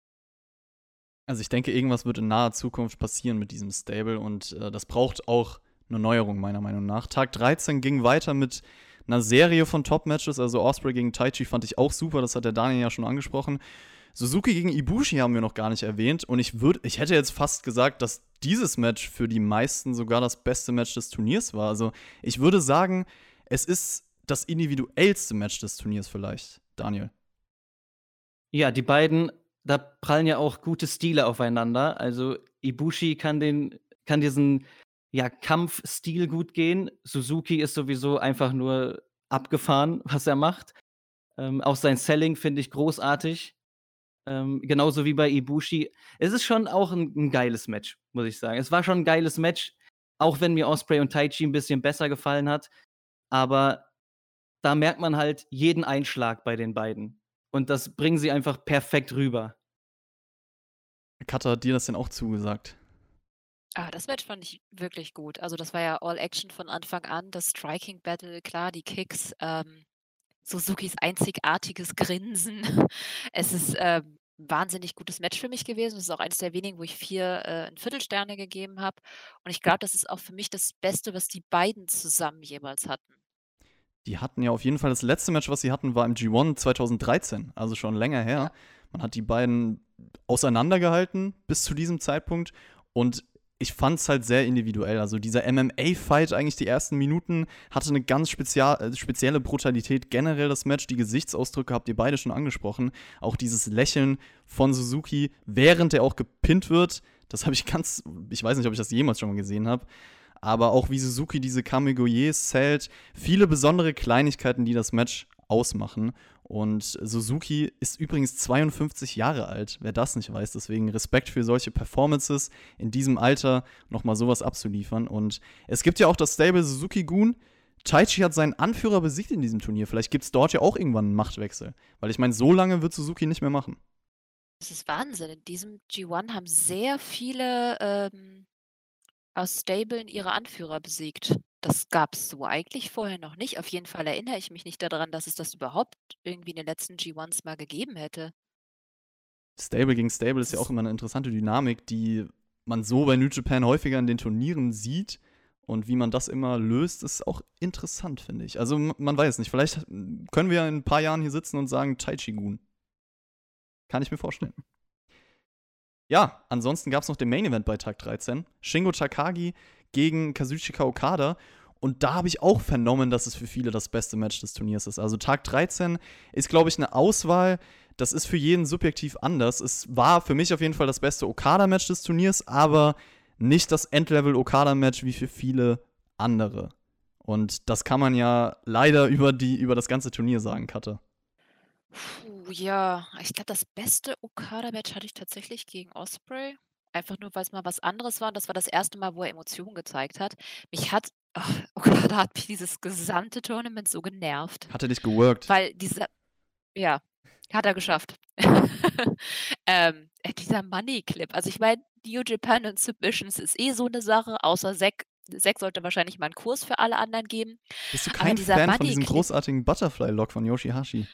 Also ich denke, irgendwas wird in naher Zukunft passieren mit diesem Stable und äh, das braucht auch eine Neuerung meiner Meinung nach. Tag 13 ging weiter mit einer Serie von Top-Matches, also Osprey gegen Taichi fand ich auch super, das hat der Daniel ja schon angesprochen. Suzuki gegen Ibushi haben wir noch gar nicht erwähnt und ich würde, ich hätte jetzt fast gesagt, dass dieses Match für die meisten sogar das beste Match des Turniers war. Also ich würde sagen, es ist das individuellste Match des Turniers vielleicht, Daniel. Ja, die beiden, da prallen ja auch gute Stile aufeinander. Also Ibushi kann den, kann diesen ja, Kampfstil gut gehen. Suzuki ist sowieso einfach nur abgefahren, was er macht. Ähm, auch sein Selling finde ich großartig. Ähm, genauso wie bei Ibushi. Es ist schon auch ein, ein, geiles Match, muss ich sagen. Es war schon ein geiles Match, auch wenn mir Osprey und Taichi ein bisschen besser gefallen hat. Aber da merkt man halt jeden Einschlag bei den beiden. Und das bringen sie einfach perfekt rüber. Katha, hat dir das denn auch zugesagt? Ah, das Match fand ich wirklich gut. Also das war ja All Action von Anfang an. Das Striking Battle, klar, die Kicks, ähm, Suzukis einzigartiges Grinsen. Es ist ähm, wahnsinnig gutes Match für mich gewesen. Es ist auch eines der wenigen, wo ich vier äh, Viertelsterne gegeben habe. Und ich glaube, das ist auch für mich das Beste, was die beiden zusammen jemals hatten. Die hatten ja auf jeden Fall das letzte Match, was sie hatten, war im G1 2013, also schon länger her. Ja. Man hat die beiden auseinandergehalten bis zu diesem Zeitpunkt. Und ich fand es halt sehr individuell. Also dieser MMA-Fight eigentlich die ersten Minuten hatte eine ganz spezial, äh, spezielle Brutalität. Generell das Match, die Gesichtsausdrücke habt ihr beide schon angesprochen. Auch dieses Lächeln von Suzuki, während er auch gepinnt wird. Das habe ich ganz, ich weiß nicht, ob ich das jemals schon mal gesehen habe. Aber auch wie Suzuki diese Kamigoyes zählt. Viele besondere Kleinigkeiten, die das Match ausmachen. Und Suzuki ist übrigens 52 Jahre alt, wer das nicht weiß. Deswegen Respekt für solche Performances in diesem Alter nochmal sowas abzuliefern. Und es gibt ja auch das Stable Suzuki-Gun. Taichi hat seinen Anführer besiegt in diesem Turnier. Vielleicht gibt es dort ja auch irgendwann einen Machtwechsel. Weil ich meine, so lange wird Suzuki nicht mehr machen. Das ist Wahnsinn. In diesem G1 haben sehr viele ähm, aus Stablen ihre Anführer besiegt. Das gab es so eigentlich vorher noch nicht. Auf jeden Fall erinnere ich mich nicht daran, dass es das überhaupt irgendwie in den letzten G1s mal gegeben hätte. Stable gegen Stable ist ja auch immer eine interessante Dynamik, die man so bei New Japan häufiger in den Turnieren sieht. Und wie man das immer löst, ist auch interessant, finde ich. Also man weiß nicht, vielleicht können wir in ein paar Jahren hier sitzen und sagen Taichi-Gun. Kann ich mir vorstellen. Ja, ansonsten gab es noch den Main Event bei Tag 13. Shingo Takagi gegen Kazuchika Okada. Und da habe ich auch vernommen, dass es für viele das beste Match des Turniers ist. Also Tag 13 ist, glaube ich, eine Auswahl. Das ist für jeden subjektiv anders. Es war für mich auf jeden Fall das beste Okada-Match des Turniers, aber nicht das Endlevel-Okada-Match wie für viele andere. Und das kann man ja leider über, die, über das ganze Turnier sagen, Katte. Puh, ja, ich glaube, das beste Okada-Match hatte ich tatsächlich gegen Osprey. Einfach nur, weil es mal was anderes war. Und das war das erste Mal, wo er Emotionen gezeigt hat. Mich hat, ach, Okada hat mich dieses gesamte Tournament so genervt. Hat er dich geworkt? Weil dieser, ja, hat er geschafft. ähm, äh, dieser Money-Clip. Also ich meine, New Japan und Submissions ist eh so eine Sache, außer Zack. Zack sollte wahrscheinlich mal einen Kurs für alle anderen geben. Bist du kein Fan von diesem großartigen Butterfly-Lock von Yoshihashi?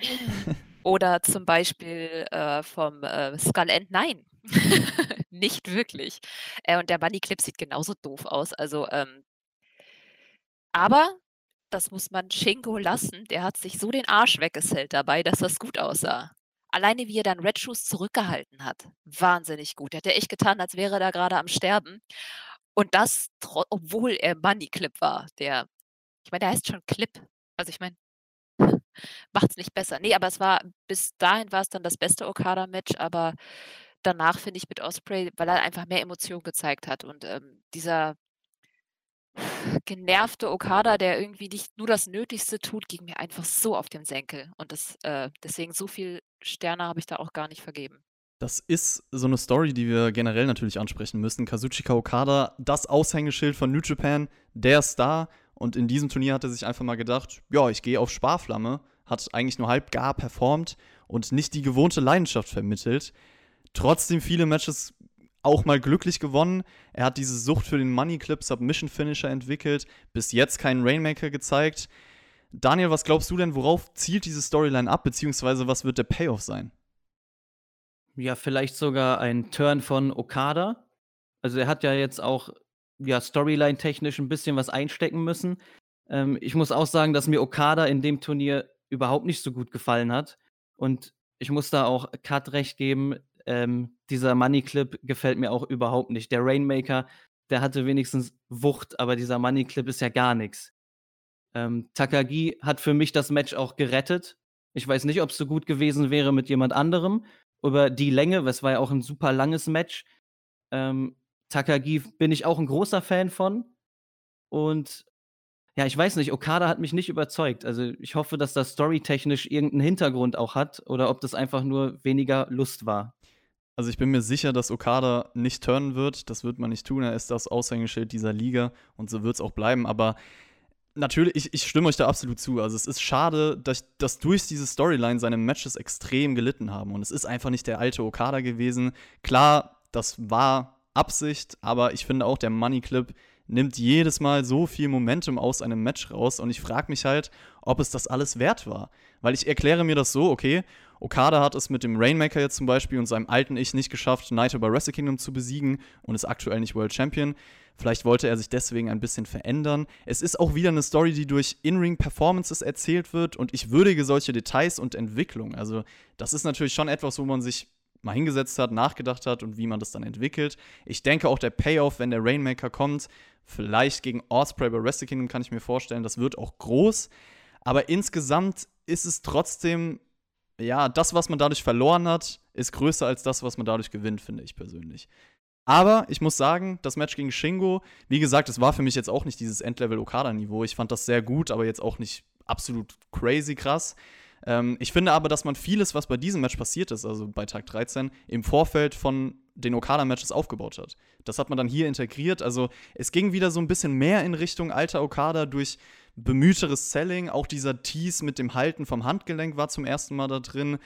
Oder zum Beispiel äh, vom äh, Skull End 9. Nicht wirklich. Äh, und der Bunny Clip sieht genauso doof aus. Also, ähm aber das muss man Shingo lassen. Der hat sich so den Arsch weggesellt dabei, dass das gut aussah. Alleine wie er dann Red Shoes zurückgehalten hat. Wahnsinnig gut. Der hat ja echt getan, als wäre er da gerade am Sterben. Und das, obwohl er Bunny Clip war. Der, ich meine, der heißt schon Clip. Also ich meine, macht es nicht besser. Nee, aber es war bis dahin war es dann das beste Okada-Match, aber danach finde ich mit Osprey, weil er einfach mehr Emotionen gezeigt hat und ähm, dieser genervte Okada, der irgendwie nicht nur das Nötigste tut, ging mir einfach so auf den Senkel und das äh, deswegen so viel Sterne habe ich da auch gar nicht vergeben. Das ist so eine Story, die wir generell natürlich ansprechen müssen. Kazuchika Okada, das Aushängeschild von New Japan, der Star. Und in diesem Turnier hat er sich einfach mal gedacht, ja, ich gehe auf Sparflamme, hat eigentlich nur halb gar performt und nicht die gewohnte Leidenschaft vermittelt. Trotzdem viele Matches auch mal glücklich gewonnen. Er hat diese Sucht für den Money Clip Submission Finisher entwickelt, bis jetzt keinen Rainmaker gezeigt. Daniel, was glaubst du denn, worauf zielt diese Storyline ab, beziehungsweise was wird der Payoff sein? Ja, vielleicht sogar ein Turn von Okada. Also er hat ja jetzt auch ja, Storyline-technisch ein bisschen was einstecken müssen. Ähm, ich muss auch sagen, dass mir Okada in dem Turnier überhaupt nicht so gut gefallen hat. Und ich muss da auch Cut recht geben. Ähm, dieser Money Clip gefällt mir auch überhaupt nicht. Der Rainmaker, der hatte wenigstens Wucht, aber dieser Money Clip ist ja gar nichts. Ähm, Takagi hat für mich das Match auch gerettet. Ich weiß nicht, ob es so gut gewesen wäre mit jemand anderem. Über die Länge, es war ja auch ein super langes Match. Ähm, Takagi bin ich auch ein großer Fan von. Und ja, ich weiß nicht, Okada hat mich nicht überzeugt. Also ich hoffe, dass das storytechnisch irgendeinen Hintergrund auch hat oder ob das einfach nur weniger Lust war. Also ich bin mir sicher, dass Okada nicht turnen wird. Das wird man nicht tun. Er ist das Aushängeschild dieser Liga und so wird es auch bleiben. Aber natürlich, ich, ich, stimme euch da absolut zu. Also es ist schade, dass, dass durch diese Storyline seine Matches extrem gelitten haben. Und es ist einfach nicht der alte Okada gewesen. Klar, das war Absicht, aber ich finde auch, der Money Clip nimmt jedes Mal so viel Momentum aus einem Match raus. Und ich frage mich halt, ob es das alles wert war. Weil ich erkläre mir das so, okay, Okada hat es mit dem Rainmaker jetzt zum Beispiel und seinem alten Ich nicht geschafft, Naito bei Wrestle Kingdom zu besiegen und ist aktuell nicht World Champion. Vielleicht wollte er sich deswegen ein bisschen verändern. Es ist auch wieder eine Story, die durch In-Ring-Performances erzählt wird und ich würdige solche Details und Entwicklung. Also, das ist natürlich schon etwas, wo man sich mal hingesetzt hat, nachgedacht hat und wie man das dann entwickelt. Ich denke auch der Payoff, wenn der Rainmaker kommt, vielleicht gegen Osprey bei Wrestle Kingdom kann ich mir vorstellen, das wird auch groß. Aber insgesamt ist es trotzdem, ja, das, was man dadurch verloren hat, ist größer als das, was man dadurch gewinnt, finde ich persönlich. Aber ich muss sagen, das Match gegen Shingo, wie gesagt, es war für mich jetzt auch nicht dieses Endlevel-Okada-Niveau. Ich fand das sehr gut, aber jetzt auch nicht absolut crazy krass. Ähm, ich finde aber, dass man vieles, was bei diesem Match passiert ist, also bei Tag 13, im Vorfeld von den Okada-Matches aufgebaut hat. Das hat man dann hier integriert. Also es ging wieder so ein bisschen mehr in Richtung alter Okada durch bemühteres Selling. Auch dieser Tease mit dem Halten vom Handgelenk war zum ersten Mal da drin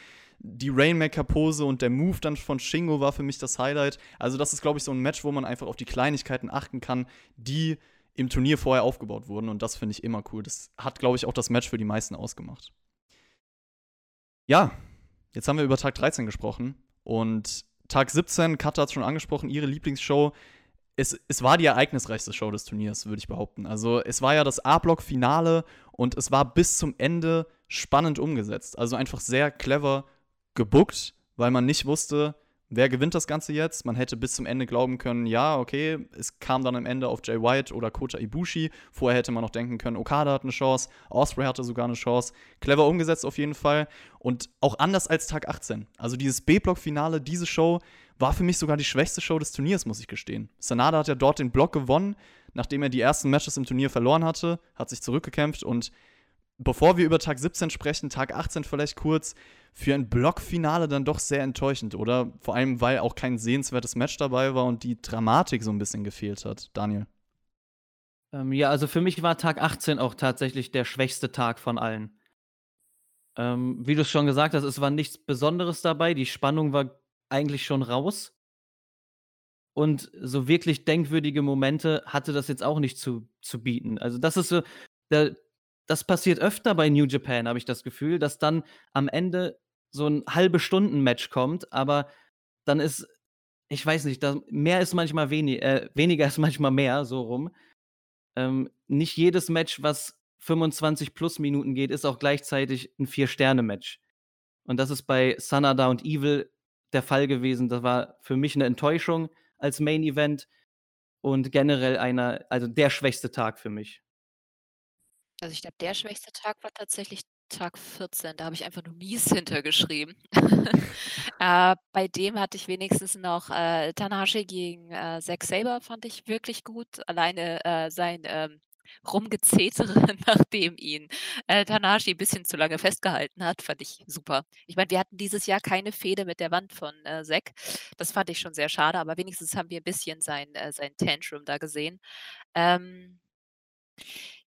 die Rainmaker-Pose und der Move dann von Shingo war für mich das Highlight. Also, das ist, glaube ich, so ein Match, wo man einfach auf die Kleinigkeiten achten kann, die im Turnier vorher aufgebaut wurden. Und das finde ich immer cool. Das hat, glaube ich, auch das Match für die meisten ausgemacht. Ja, jetzt haben wir über Tag 13 gesprochen. Und Tag 17, Katha hat es schon angesprochen, ihre Lieblingsshow. Es, es war die ereignisreichste Show des Turniers, würde ich behaupten. Also, es war ja das A-Block-Finale und es war bis zum Ende spannend umgesetzt. Also einfach sehr clever gebuckt, weil man nicht wusste, wer gewinnt das Ganze jetzt. Man hätte bis zum Ende glauben können, ja, okay, es kam dann am Ende auf Jay White oder Kota Ibushi. Vorher hätte man noch denken können, Okada hat eine Chance, Osprey hatte sogar eine Chance. Clever umgesetzt auf jeden Fall und auch anders als Tag 18. Also dieses B-Block-Finale, diese Show war für mich sogar die schwächste Show des Turniers, muss ich gestehen. Sanada hat ja dort den Block gewonnen, nachdem er die ersten Matches im Turnier verloren hatte, hat sich zurückgekämpft und bevor wir über Tag 17 sprechen, Tag 18 vielleicht kurz, für ein Blockfinale dann doch sehr enttäuschend, oder? Vor allem, weil auch kein sehenswertes Match dabei war und die Dramatik so ein bisschen gefehlt hat. Daniel. Ähm, ja, also für mich war Tag 18 auch tatsächlich der schwächste Tag von allen. Ähm, wie du es schon gesagt hast, es war nichts Besonderes dabei. Die Spannung war eigentlich schon raus. Und so wirklich denkwürdige Momente hatte das jetzt auch nicht zu, zu bieten. Also, das ist so, der, das passiert öfter bei New Japan, habe ich das Gefühl, dass dann am Ende so ein halbe Stunden Match kommt, aber dann ist ich weiß nicht, da mehr ist manchmal wenig äh, weniger ist manchmal mehr, so rum. Ähm, nicht jedes Match, was 25 plus Minuten geht, ist auch gleichzeitig ein Vier-Sterne-Match. Und das ist bei Sanada und Evil der Fall gewesen. Das war für mich eine Enttäuschung als Main Event und generell einer also der schwächste Tag für mich. Also, ich glaube, der schwächste Tag war tatsächlich Tag 14. Da habe ich einfach nur mies hintergeschrieben. Äh, bei dem hatte ich wenigstens noch, äh, Tanahashi gegen, äh, Zack Sabre fand ich wirklich gut. Alleine, äh, sein, ähm, Rumgezetere, nachdem ihn, äh, Tanahashi 'n bisschen zu lange festgehalten hat, fand ich super. Ich meine, wir hatten dieses Jahr keine Fehde mit der Wand von, äh, Zack. Das fand ich schon sehr schade, aber wenigstens haben wir ein bisschen sein äh, sein Tantrum da gesehen. Ähm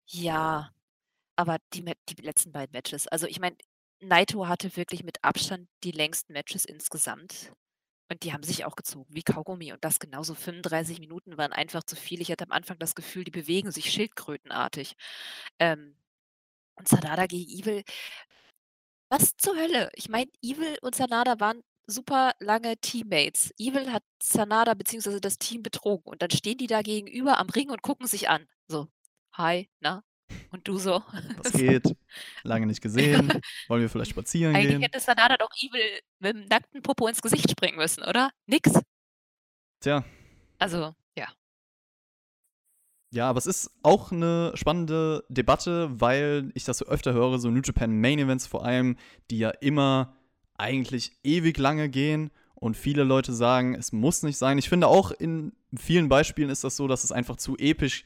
ja. Aber die die letzten beiden Matches also, ich meine, Naito hatte wirklich mit Abstand die längsten Matches insgesamt und die haben sich auch gezogen wie Kaugummi und das genauso. 35 Minuten waren einfach zu viel. Ich hatte am Anfang das Gefühl, die bewegen sich schildkrötenartig. Ähm, und Sanada gegen Evil was zur Hölle? Ich meine, Evil und Sanada waren super lange Teammates. Evil hat Sanada beziehungsweise das Team betrogen und dann stehen die da gegenüber am Ring und gucken sich an. So: „Hi, na? Und du so?“ Was geht? Lange nicht gesehen. Wollen wir vielleicht spazieren Eigentlich gehen? hätte Sanada doch Evil mit'm nackten Popo ins Gesicht springen müssen, oder? Nix. Tja. Also, ja. Ja, aber es ist auch 'ne spannende Debatte, weil ich das so öfter höre, so New Japan Main Events vor allem, die ja immer eigentlich ewig lange gehen und viele Leute sagen, es muss nicht sein. Ich finde auch in vielen Beispielen ist das so, dass es einfach zu episch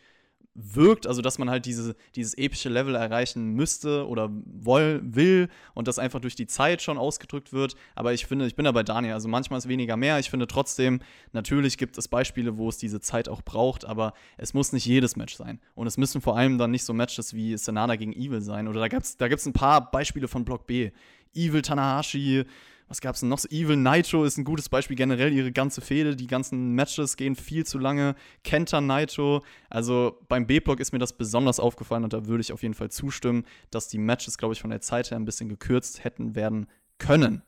wirkt, also dass man halt diese, dieses epische Level erreichen müsste oder woll, will und das einfach durch die Zeit schon ausgedrückt wird. Aber ich finde, ich bin da bei Daniel, also manchmal ist weniger mehr. Ich finde trotzdem, natürlich gibt es Beispiele, wo es diese Zeit auch braucht, aber es muss nicht jedes Match sein. Und es müssen vor allem dann nicht so Matches wie Sanada gegen Evil sein. Oder da gibt es da gibt's ein paar Beispiele von Block B. Evil Tanahashi, was gab's denn noch? Evil Naito ist ein gutes Beispiel. Generell ihre ganze Fehde, die ganzen Matches gehen viel zu lange. Kenta Naito. Also beim B-Block ist mir das besonders aufgefallen und da würde ich auf jeden Fall zustimmen, dass die Matches, glaube ich, von der Zeit her ein bisschen gekürzt hätten werden können.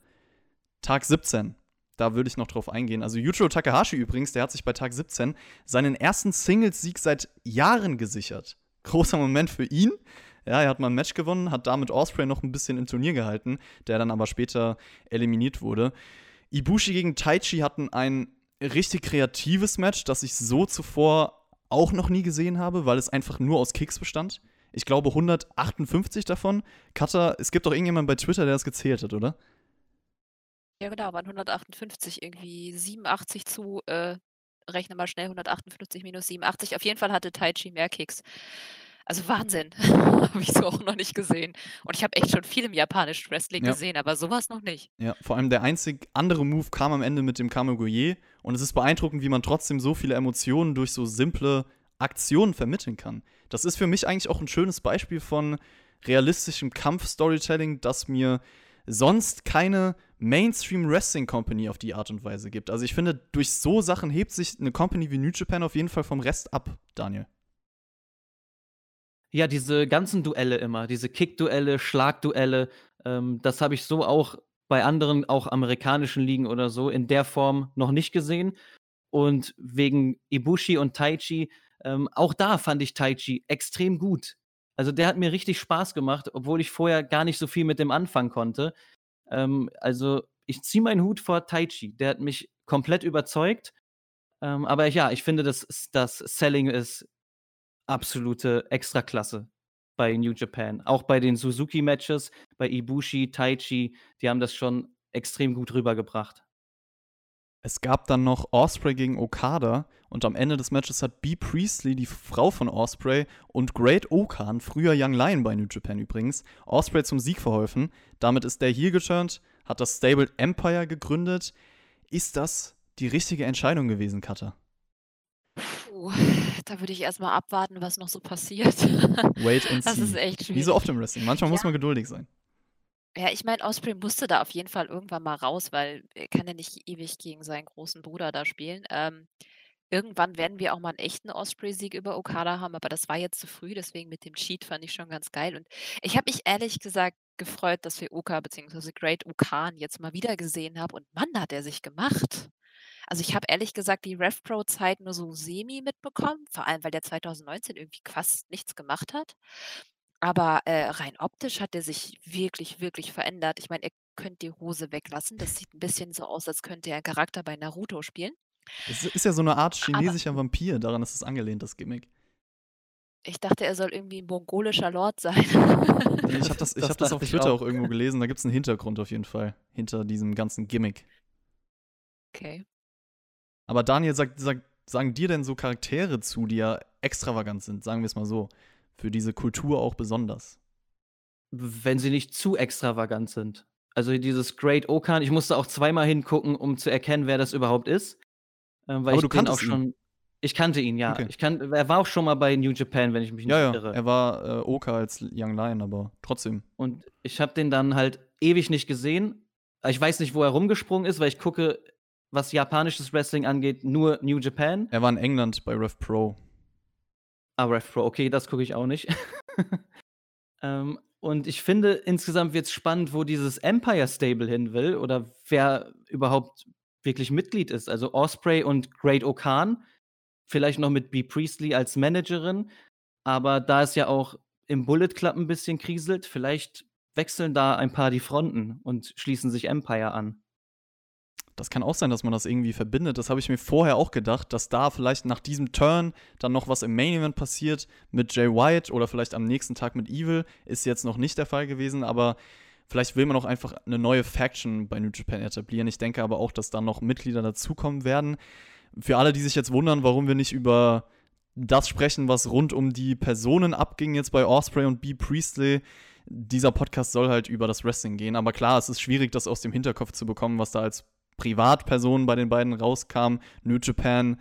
Tag 17. Da würde ich noch drauf eingehen. Also Yujiro Takahashi übrigens, der hat sich bei Tag 17 seinen ersten Singles-Sieg seit Jahren gesichert. Großer Moment für ihn. Ja, er hat mal ein Match gewonnen, hat damit Osprey noch ein bisschen im Turnier gehalten, der dann aber später eliminiert wurde. Ibushi gegen Taichi hatten ein richtig kreatives Match, das ich so zuvor auch noch nie gesehen habe, weil es einfach nur aus Kicks bestand. Ich glaube 158 davon. Cutter, es gibt doch irgendjemanden bei Twitter, der das gezählt hat, oder? Ja, genau, waren 158 irgendwie 87 zu, äh, rechne mal schnell 158 minus 87. Auf jeden Fall hatte Taichi mehr Kicks. Also Wahnsinn. Habe ich so auch noch nicht gesehen. Und ich habe echt schon viel im japanischen Wrestling Ja. gesehen, aber sowas noch nicht. Ja, vor allem der einzig andere Move kam am Ende mit dem Kamegoye und es ist beeindruckend, wie man trotzdem so viele Emotionen durch so simple Aktionen vermitteln kann. Das ist für mich eigentlich auch ein schönes Beispiel von realistischem Kampf-Storytelling, das mir sonst keine Mainstream-Wrestling-Company auf die Art und Weise gibt. Also ich finde, durch so Sachen hebt sich eine Company wie New Japan auf jeden Fall vom Rest ab, Daniel. Ja, diese ganzen Duelle immer, diese Kick-Duelle, Schlagduelle, ähm, das habe ich so auch bei anderen, auch amerikanischen Ligen oder so, in der Form noch nicht gesehen. Und wegen Ibushi und Taichi, ähm, auch da fand ich Taichi extrem gut. Also der hat mir richtig Spaß gemacht, obwohl ich vorher gar nicht so viel mit dem anfangen konnte. Ähm, also ich ziehe meinen Hut vor Taichi. Der hat mich komplett überzeugt. Ähm, aber ja, ich finde, das, das Selling ist absolute Extraklasse bei New Japan. Auch bei den Suzuki-Matches, bei Ibushi, Taichi, die haben das schon extrem gut rübergebracht. Es gab dann noch Osprey gegen Okada und am Ende des Matches hat B. Priestley, die Frau von Osprey, und Great Okan, früher Young Lion bei New Japan übrigens, Osprey zum Sieg verholfen. Damit ist der hier geturnt, hat das Stabled Empire gegründet. Ist das die richtige Entscheidung gewesen, Cutter? Puh, da würde ich erst mal abwarten, was noch so passiert. Wait and Das see. ist echt Wie so schwierig. oft im Wrestling. Manchmal muss Ja. man geduldig sein. Ja, ich meine, Osprey musste da auf jeden Fall irgendwann mal raus, weil er kann ja nicht ewig gegen seinen großen Bruder da spielen. Ähm, irgendwann werden wir auch mal einen echten Osprey-Sieg über Okada haben, aber das war jetzt zu früh, deswegen mit dem Cheat fand ich schon ganz geil. Und ich habe mich ehrlich gesagt gefreut, dass wir Oka bzw. Great Okan jetzt mal wieder gesehen haben und Mann, hat er sich gemacht. Also ich habe ehrlich gesagt die RevPro-Zeit nur so semi mitbekommen, vor allem weil der 2019 irgendwie fast nichts gemacht hat. Aber, äh, rein optisch hat er sich wirklich, wirklich verändert. Ich meine, er könnte die Hose weglassen. Das sieht 'n bisschen so aus, als könnte er 'n Charakter bei Naruto spielen. Es ist ja so eine Art Aber chinesischer Vampir, daran ist es angelehnt, das Gimmick. Ich dachte, er soll irgendwie 'n mongolischer Lord sein. Ich habe das, ich Das hab das auf Twitter auch. auch irgendwo gelesen, da gibt es einen Hintergrund auf jeden Fall, hinter diesem ganzen Gimmick. Okay. Aber Daniel, sag, sag, sagen dir denn so Charaktere zu, die ja extravagant sind, sagen wir es mal so, für diese Kultur auch besonders? Wenn sie nicht zu extravagant sind. Also dieses Great Okan, ich musste auch zweimal hingucken, um zu erkennen, wer das überhaupt ist. Ähm, weil Aber ich du den auch kanntest ihn. schon. Ich kannte ihn, ja. Okay. Ich kan er war auch schon mal bei New Japan, wenn ich mich nicht Ja, ja, irre. er war äh, Oka als Young Lion, aber trotzdem. Und ich habe den dann halt ewig nicht gesehen. Ich weiß nicht, wo er rumgesprungen ist, weil ich gucke, was japanisches Wrestling angeht, nur New Japan. Er war in England bei Rev Pro. Ah, Rev Pro, okay, das gucke ich auch nicht. ähm, und ich finde, insgesamt wird es spannend, wo dieses Empire Stable hin will oder wer überhaupt wirklich Mitglied ist. Also Osprey und Great Okan, vielleicht noch mit B. Priestley als Managerin. Aber da es ja auch im Bullet Club ein bisschen kriselt, vielleicht wechseln da ein paar die Fronten und schließen sich Empire an. Das kann auch sein, dass man das irgendwie verbindet. Das habe ich mir vorher auch gedacht, dass da vielleicht nach diesem Turn dann noch was im Main Event passiert mit Jay White oder vielleicht am nächsten Tag mit Evil. Ist jetzt noch nicht der Fall gewesen, aber vielleicht will man auch einfach eine neue Faction bei New Japan etablieren. Ich denke aber auch, dass dann noch Mitglieder dazukommen werden. Für alle, die sich jetzt wundern, warum wir nicht über das sprechen, was rund um die Personen abging jetzt bei Osprey und B. Priestley. Dieser Podcast soll halt über das Wrestling gehen. Aber klar, es ist schwierig, das aus dem Hinterkopf zu bekommen, was da als Privatpersonen bei den beiden rauskam. New Japan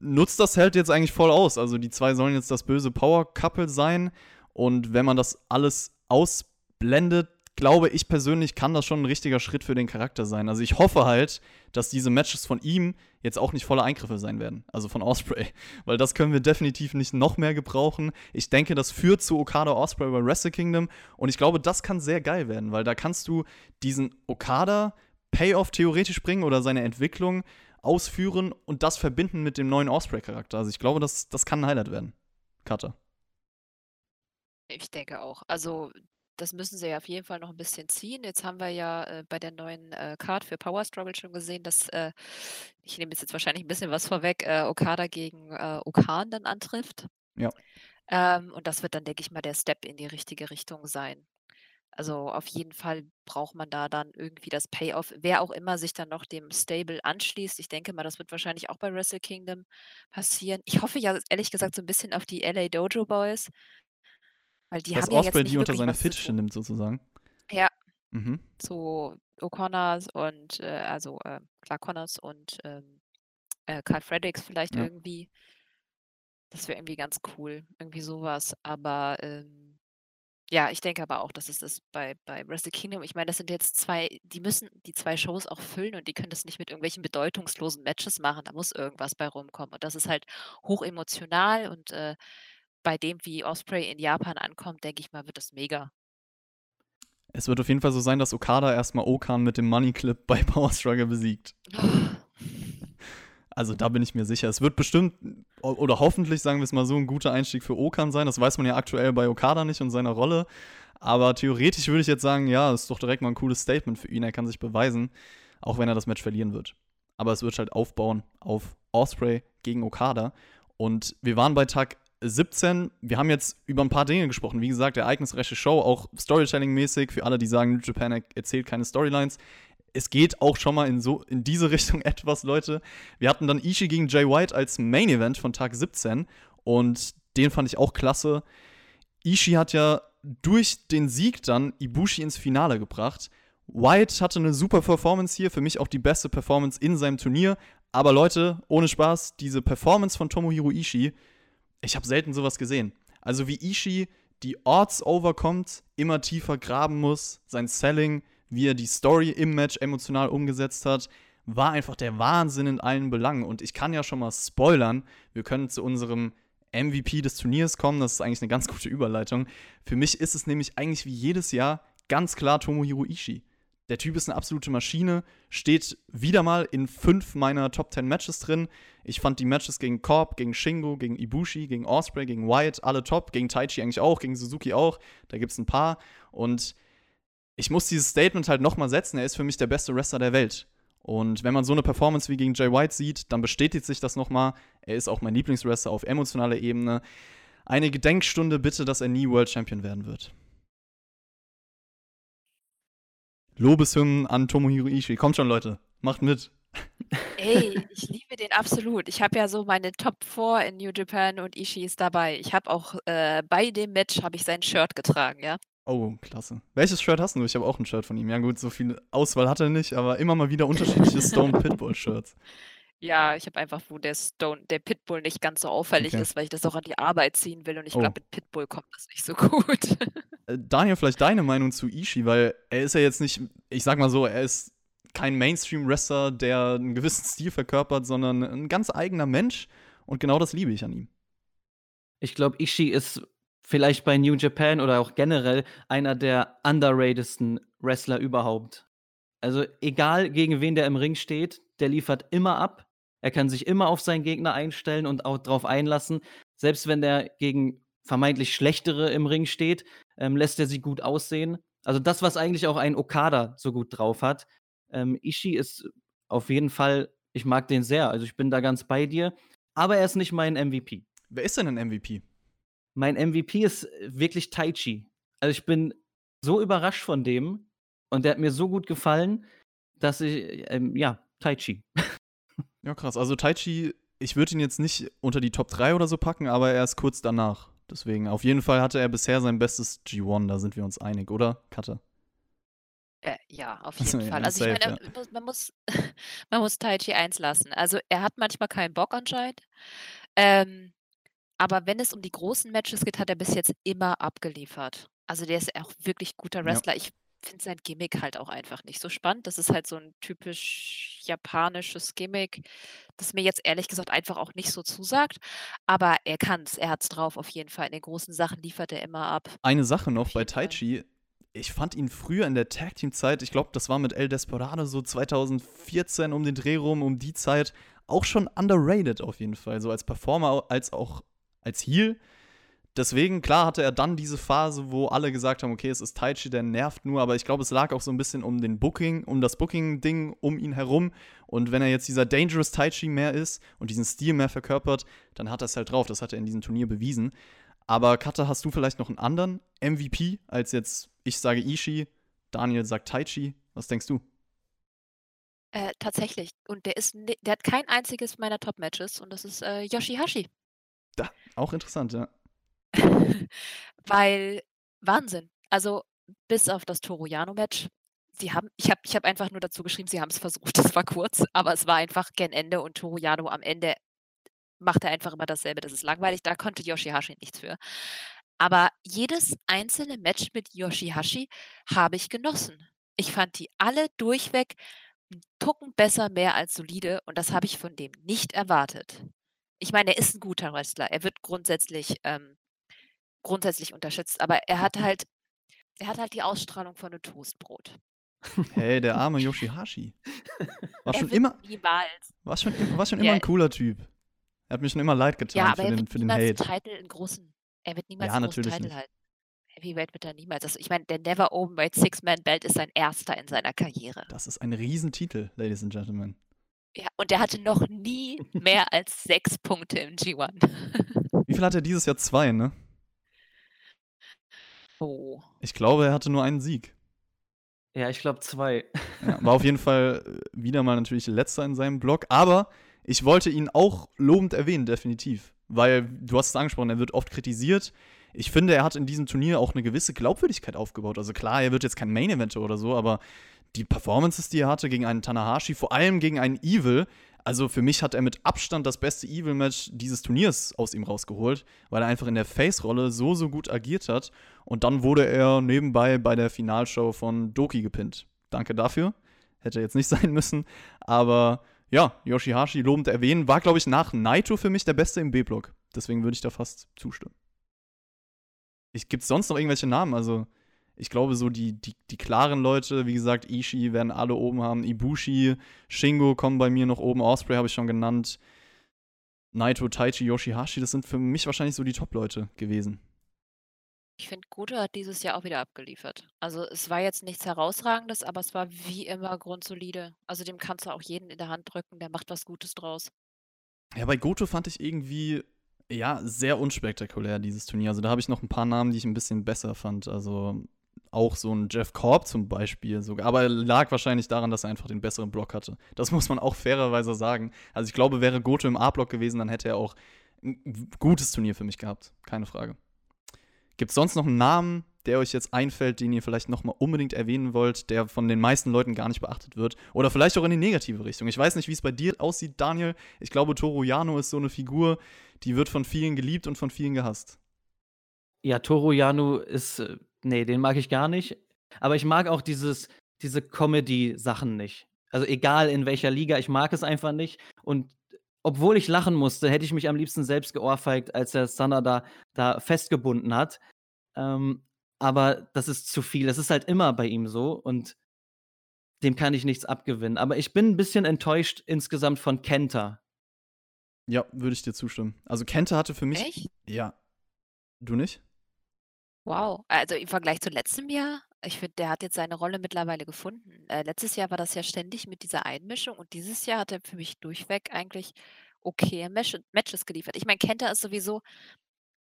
nutzt das halt jetzt eigentlich voll aus. Also die zwei sollen jetzt das böse Power-Couple sein. Und wenn man das alles ausblendet, glaube ich persönlich, kann das schon ein richtiger Schritt für den Charakter sein. Also ich hoffe halt, dass diese Matches von ihm jetzt auch nicht voller Eingriffe sein werden. Also von Osprey. Weil das können wir definitiv nicht noch mehr gebrauchen. Ich denke, das führt zu Okada Osprey bei Wrestle Kingdom. Und ich glaube, das kann sehr geil werden, weil da kannst du diesen Okada Payoff theoretisch bringen oder seine Entwicklung ausführen und das verbinden mit dem neuen Osprey-Charakter. Also ich glaube, das, das kann ein Highlight werden. Cutter. Ich denke auch. Also, das müssen sie ja auf jeden Fall noch ein bisschen ziehen. Jetzt haben wir ja äh, bei der neuen äh, Card für Power Struggle schon gesehen, dass, äh, ich nehme jetzt wahrscheinlich ein bisschen was vorweg, äh, Okada gegen äh, Okan dann antrifft. Ja. Ähm, und das wird dann, denke ich mal, der Step in die richtige Richtung sein. Also auf jeden Fall braucht man da dann irgendwie das Payoff, wer auch immer sich dann noch dem Stable anschließt. Ich denke mal, das wird wahrscheinlich auch bei Wrestle Kingdom passieren. Ich hoffe ja ehrlich gesagt so ein bisschen auf die LA Dojo Boys, weil die Dass haben ja Osprey die unter seine Fittiche nimmt, sozusagen. Ja, Mhm. so O'Connors und äh, also äh, klar Connors und ähm, äh, Carl Fredericks vielleicht Ja. irgendwie. Das wäre irgendwie ganz cool, irgendwie sowas. Aber ähm, ja, ich denke aber auch, dass es das bei, bei Wrestle Kingdom, ich meine, das sind jetzt zwei, die müssen die zwei Shows auch füllen und die können das nicht mit irgendwelchen bedeutungslosen Matches machen. Da muss irgendwas bei rumkommen. Und das ist halt hoch emotional und äh, bei dem, wie Osprey in Japan ankommt, denke ich mal, wird das mega. Es wird auf jeden Fall so sein, dass Okada erstmal Okan mit dem Money Clip bei Power Struggle besiegt. Also da bin ich mir sicher. Es wird bestimmt oder hoffentlich, sagen wir es mal so, ein guter Einstieg für Okan sein. Das weiß man ja aktuell bei Okada nicht und seiner Rolle. Aber theoretisch würde ich jetzt sagen, ja, ist doch direkt mal ein cooles Statement für ihn. Er kann sich beweisen, auch wenn er das Match verlieren wird. Aber es wird halt aufbauen auf Osprey gegen Okada. Und wir waren bei Tag 17. Wir haben jetzt über ein paar Dinge gesprochen. Wie gesagt, ereignisreiche Show, auch Storytelling-mäßig. Für alle, die sagen, New Japan er- erzählt keine Storylines. Es geht auch schon mal in, so, in diese Richtung etwas, Leute. Wir hatten dann Ishii gegen Jay White als Main Event von Tag 17. Und den fand ich auch klasse. Ishii hat ja durch den Sieg dann Ibushi ins Finale gebracht. White hatte eine super Performance hier, für mich auch die beste Performance in seinem Turnier. Aber Leute, ohne Spaß, diese Performance von Tomohiro Ishii, ich habe selten sowas gesehen. Also wie Ishii die Odds overkommt, immer tiefer graben muss, sein Selling, wie er die Story im Match emotional umgesetzt hat, war einfach der Wahnsinn in allen Belangen. Und ich kann ja schon mal spoilern, wir können zu unserem MVP des Turniers kommen. Das ist eigentlich eine ganz gute Überleitung. Für mich ist es nämlich eigentlich wie jedes Jahr ganz klar Tomohiro Ishii. Der Typ ist eine absolute Maschine, steht wieder mal in fünf meiner Top 10 Matches drin. Ich fand die Matches gegen Korb, gegen Shingo, gegen Ibushi, gegen Osprey, gegen Wyatt alle top. Gegen Taichi eigentlich auch, gegen Suzuki auch. Da gibt es ein paar. Und ich muss dieses Statement halt nochmal setzen. Er ist für mich der beste Wrestler der Welt. Und wenn man so eine Performance wie gegen Jay White sieht, dann bestätigt sich das nochmal. Er ist auch mein Lieblingswrestler auf emotionaler Ebene. Eine Gedenkstunde bitte, dass er nie World Champion werden wird. Lobeshymnen an Tomohiro Ishii. Kommt schon, Leute. Macht mit. Ey, ich liebe den absolut. Ich habe ja so meine Top 4 in New Japan und Ishii ist dabei. Ich habe auch äh, bei dem Match habe ich sein Shirt getragen, ja. Oh, klasse. Welches Shirt hast du? Ich habe auch ein Shirt von ihm. Ja, gut, so viel Auswahl hat er nicht, aber immer mal wieder unterschiedliche Stone Pitbull Shirts. Ja, ich habe einfach, wo der Stone der Pitbull nicht ganz so auffällig Okay. ist, weil ich das auch an die Arbeit ziehen will und ich Oh. glaube, mit Pitbull kommt das nicht so gut. Äh, Daniel, vielleicht deine Meinung zu Ishii, weil er ist ja jetzt nicht, ich sag mal so, er ist kein Mainstream-Wrestler, der einen gewissen Stil verkörpert, sondern ein ganz eigener Mensch und genau das liebe ich an ihm. Ich glaube, Ishii ist vielleicht bei New Japan oder auch generell einer der underratedsten Wrestler überhaupt. Also egal gegen wen der im Ring steht, der liefert immer ab. Er kann sich immer auf seinen Gegner einstellen und auch drauf einlassen. Selbst wenn der gegen vermeintlich schlechtere im Ring steht, ähm, lässt er sie gut aussehen. Also das, was eigentlich auch ein Okada so gut drauf hat. Ähm, Ishii ist auf jeden Fall, ich mag den sehr. Also ich bin da ganz bei dir. Aber er ist nicht mein MVP. Wer ist denn ein MVP? Mein MVP ist wirklich Taichi. Also ich bin so überrascht von dem und der hat mir so gut gefallen, dass ich, ähm, ja, Taichi. Ja, krass. Also Taichi, ich würde ihn jetzt nicht unter die Top 3 oder so packen, aber er ist kurz danach. Deswegen, auf jeden Fall hatte er bisher sein bestes G1, da sind wir uns einig, oder, Katte? Äh, ja, auf jeden ja, Fall. Also ich meine, man muss, man muss Tai Chi eins lassen. Also er hat manchmal keinen Bock anscheinend. Ähm, aber wenn es um die großen Matches geht, hat er bis jetzt immer abgeliefert. Also der ist auch wirklich guter Ja. Wrestler. Ich finde sein Gimmick halt auch einfach nicht so spannend. Das ist halt so ein typisch japanisches Gimmick, das mir jetzt ehrlich gesagt einfach auch nicht so zusagt. Aber er kann's, er hat's drauf auf jeden Fall. In den großen Sachen liefert er immer ab. Eine Sache noch bei. Taichi. Ich fand ihn früher in der Tag Team Zeit, ich glaube, das war mit El Desperado so 2014 um den Dreh rum, um die Zeit, auch schon underrated auf jeden Fall, so als Performer als auch als Heel. Deswegen, klar, hatte er dann diese Phase, wo alle gesagt haben, okay, es ist Taichi, der nervt nur, aber ich glaube, es lag auch so ein bisschen um den Booking, um das Booking-Ding um ihn herum. Und wenn er jetzt dieser Dangerous Taichi mehr ist und diesen Stil mehr verkörpert, dann hat er es halt drauf. Das hat er in diesem Turnier bewiesen. Aber Kata, hast du vielleicht noch einen anderen MVP als jetzt, ich sage Ishii, Daniel sagt Taichi? Was denkst du? Äh, tatsächlich. Und der ist, der hat kein einziges meiner Top-Matches und das ist äh, Yoshihashi. Da, auch interessant, ja. Weil Wahnsinn. Also bis auf das Toru-Yano-Match. Sie haben, ich habe ich hab einfach nur dazu geschrieben, sie haben es versucht. Es war kurz, aber es war einfach gen Ende und Toru Yano am Ende macht er einfach immer dasselbe. Das ist langweilig. Da konnte Yoshihashi nichts für. Aber jedes einzelne Match mit Yoshihashi habe ich genossen. Ich fand die alle durchweg einen Tucken besser, mehr als solide und das habe ich von dem nicht erwartet. Ich meine, er ist ein guter Wrestler. Er wird grundsätzlich, ähm, grundsätzlich unterschätzt, aber er hat halt, er hat halt die Ausstrahlung von einem Toastbrot. Hey, der arme Yoshihashi. War schon immer, niemals. war schon, war schon immer Ja. ein cooler Typ. Er hat mir schon immer leid getan Ja, aber für er den, wird für den Hate. Titel in großen. Er wird niemals Ja, einen großen Titel nicht. halten. Heavyweight wird er niemals. Also, ich meine, der Never Openweight Six-Man-Belt ist sein erster in seiner Karriere. Das ist ein Riesentitel, Ladies and Gentlemen. Ja, und er hatte noch nie mehr als sechs Punkte im G1. Wie viel hat er dieses Jahr? Zwei, ne? Oh. Ich glaube, er hatte nur einen Sieg. Ja, ich glaube zwei. Ja, war auf jeden Fall äh, wieder mal natürlich letzter in seinem Blog, aber ich wollte ihn auch lobend erwähnen, definitiv. Weil, du hast es angesprochen, er wird oft kritisiert. Ich finde, er hat in diesem Turnier auch eine gewisse Glaubwürdigkeit aufgebaut. Also klar, er wird jetzt kein Main-Eventer oder so, aber die Performances, die er hatte gegen einen Tanahashi, vor allem gegen einen Evil, also für mich hat er mit Abstand das beste Evil-Match dieses Turniers aus ihm rausgeholt, weil er einfach in der Face-Rolle so, so gut agiert hat. Und dann wurde er nebenbei bei der Finalshow von Doki gepinnt. Danke dafür. Hätte jetzt nicht sein müssen. Aber ja, Yoshihashi lobend erwähnen, war, glaube ich, nach Naito für mich der Beste im B-Block. Deswegen würde ich da fast zustimmen. Gibt es sonst noch irgendwelche Namen? Also, ich glaube, so die, die, die klaren Leute, wie gesagt, Ishii werden alle oben haben. Ibushi, Shingo kommen bei mir noch oben. Osprey habe ich schon genannt. Naito, Taichi, Yoshihashi, das sind für mich wahrscheinlich so die Top-Leute gewesen. Ich finde, Goto hat dieses Jahr auch wieder abgeliefert. Also es war jetzt nichts Herausragendes, aber es war wie immer grundsolide. Also dem kannst du auch jeden in der Hand drücken, der macht was Gutes draus. Ja, bei Goto fand ich irgendwie, ja, sehr unspektakulär, dieses Turnier. Also da habe ich noch ein paar Namen, die ich ein bisschen besser fand. Also auch so ein Jeff Korb zum Beispiel sogar. Aber lag wahrscheinlich daran, dass er einfach den besseren Block hatte. Das muss man auch fairerweise sagen. Also ich glaube, wäre Goto im A-Block gewesen, dann hätte er auch ein gutes Turnier für mich gehabt. Keine Frage. Gibt es sonst noch einen Namen, der euch jetzt einfällt, den ihr vielleicht nochmal unbedingt erwähnen wollt, der von den meisten Leuten gar nicht beachtet wird? Oder vielleicht auch in die negative Richtung. Ich weiß nicht, wie es bei dir aussieht, Daniel. Ich glaube, Toru Yano ist so eine Figur, die wird von vielen geliebt und von vielen gehasst. Ja, Toru Yano ist, äh, nee, den mag ich gar nicht. Aber ich mag auch dieses, diese Comedy-Sachen nicht. Also egal in welcher Liga, ich mag es einfach nicht. Und obwohl ich lachen musste, hätte ich mich am liebsten selbst geohrfeigt, als er Sanada da festgebunden hat. Ähm, aber das ist zu viel. Das ist halt immer bei ihm so und dem kann ich nichts abgewinnen. Aber ich bin ein bisschen enttäuscht insgesamt von Kenta. Ja, würde ich dir zustimmen. Also Kenta hatte für mich. Echt? Ja. Du nicht? Wow. Also im Vergleich zu letztem Jahr, ich finde, der hat jetzt seine Rolle mittlerweile gefunden. Äh, letztes Jahr war das ja ständig mit dieser Einmischung und dieses Jahr hat er für mich durchweg eigentlich okay Match Matches geliefert. Ich meine, Kenta ist sowieso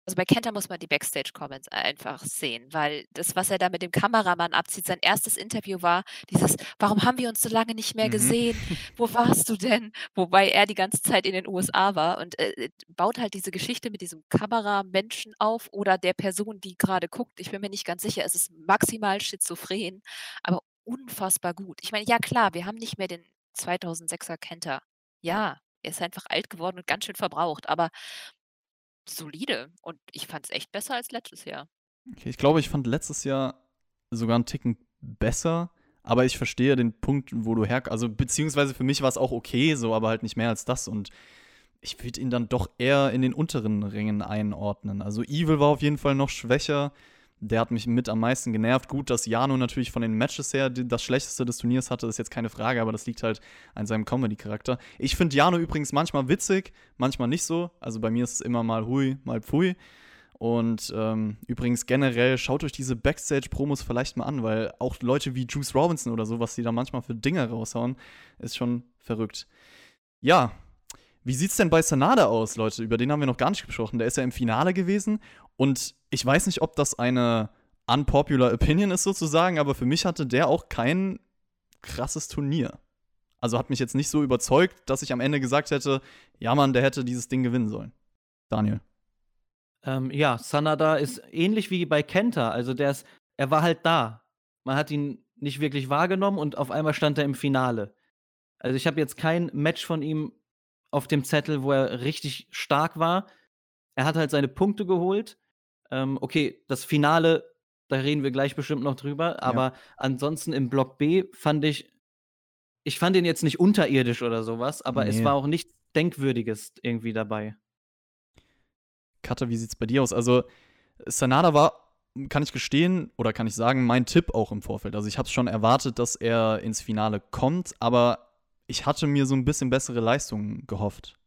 also bei Kenta muss man die Backstage-Comments einfach sehen, weil das, was er da mit dem Kameramann abzieht, sein erstes Interview war dieses, warum haben wir uns so lange nicht mehr Mhm. gesehen? Wo warst du denn? Wobei er die ganze Zeit in den USA war und äh, äh, baut halt diese Geschichte mit diesem Kameramenschen auf oder der Person, die gerade guckt. Ich bin mir nicht ganz sicher, es ist maximal schizophren, aber unfassbar gut. Ich meine, ja klar, wir haben nicht mehr den 2006er Kenta. Ja, er ist einfach alt geworden und ganz schön verbraucht, aber solide. Und ich fand es echt besser als letztes Jahr. Okay, ich glaube, ich fand letztes Jahr sogar einen Ticken besser, aber ich verstehe den Punkt, wo du her. Also, beziehungsweise für mich war es auch okay, so, aber halt nicht mehr als das. Und ich würde ihn dann doch eher in den unteren Ringen einordnen. Also, Evil war auf jeden Fall noch schwächer. Der hat mich mit am meisten genervt. Gut, dass Jano natürlich von den Matches her das schlechteste des Turniers hatte, ist jetzt keine Frage, aber das liegt halt an seinem Comedy-Charakter. Ich finde Jano übrigens manchmal witzig, manchmal nicht so. Also bei mir ist es immer mal hui, mal pfui. Und ähm, übrigens generell schaut euch diese Backstage-Promos vielleicht mal an, weil auch Leute wie Juice Robinson oder so, was die da manchmal für Dinge raushauen, ist schon verrückt. Ja, wie sieht's denn bei Sanada aus, Leute? Über den haben wir noch gar nicht gesprochen. Der ist ja im Finale gewesen und ich weiß nicht, ob das eine unpopular Opinion ist sozusagen, aber für mich hatte der auch kein krasses Turnier. Also hat mich jetzt nicht so überzeugt, dass ich am Ende gesagt hätte, ja Mann, der hätte dieses Ding gewinnen sollen. Daniel. Ähm, ja, Sanada ist ähnlich wie bei Kenta. Also der ist, er war halt da. Man hat ihn nicht wirklich wahrgenommen und auf einmal stand er im Finale. Also ich habe jetzt kein Match von ihm auf dem Zettel, wo er richtig stark war. Er hat halt seine Punkte geholt. Ähm, okay, das Finale, da reden wir gleich bestimmt noch drüber. Aber ansonsten im Block B fand ich, ich fand ihn jetzt nicht unterirdisch oder sowas, aber es Nee. war auch nichts Denkwürdiges irgendwie dabei. Katja, wie sieht's bei dir aus? Also, Sanada war, kann ich gestehen, oder kann ich sagen, mein Tipp auch im Vorfeld. Also, ich habe schon erwartet, dass er ins Finale kommt, aber ich hatte mir so ein bisschen bessere Leistungen gehofft.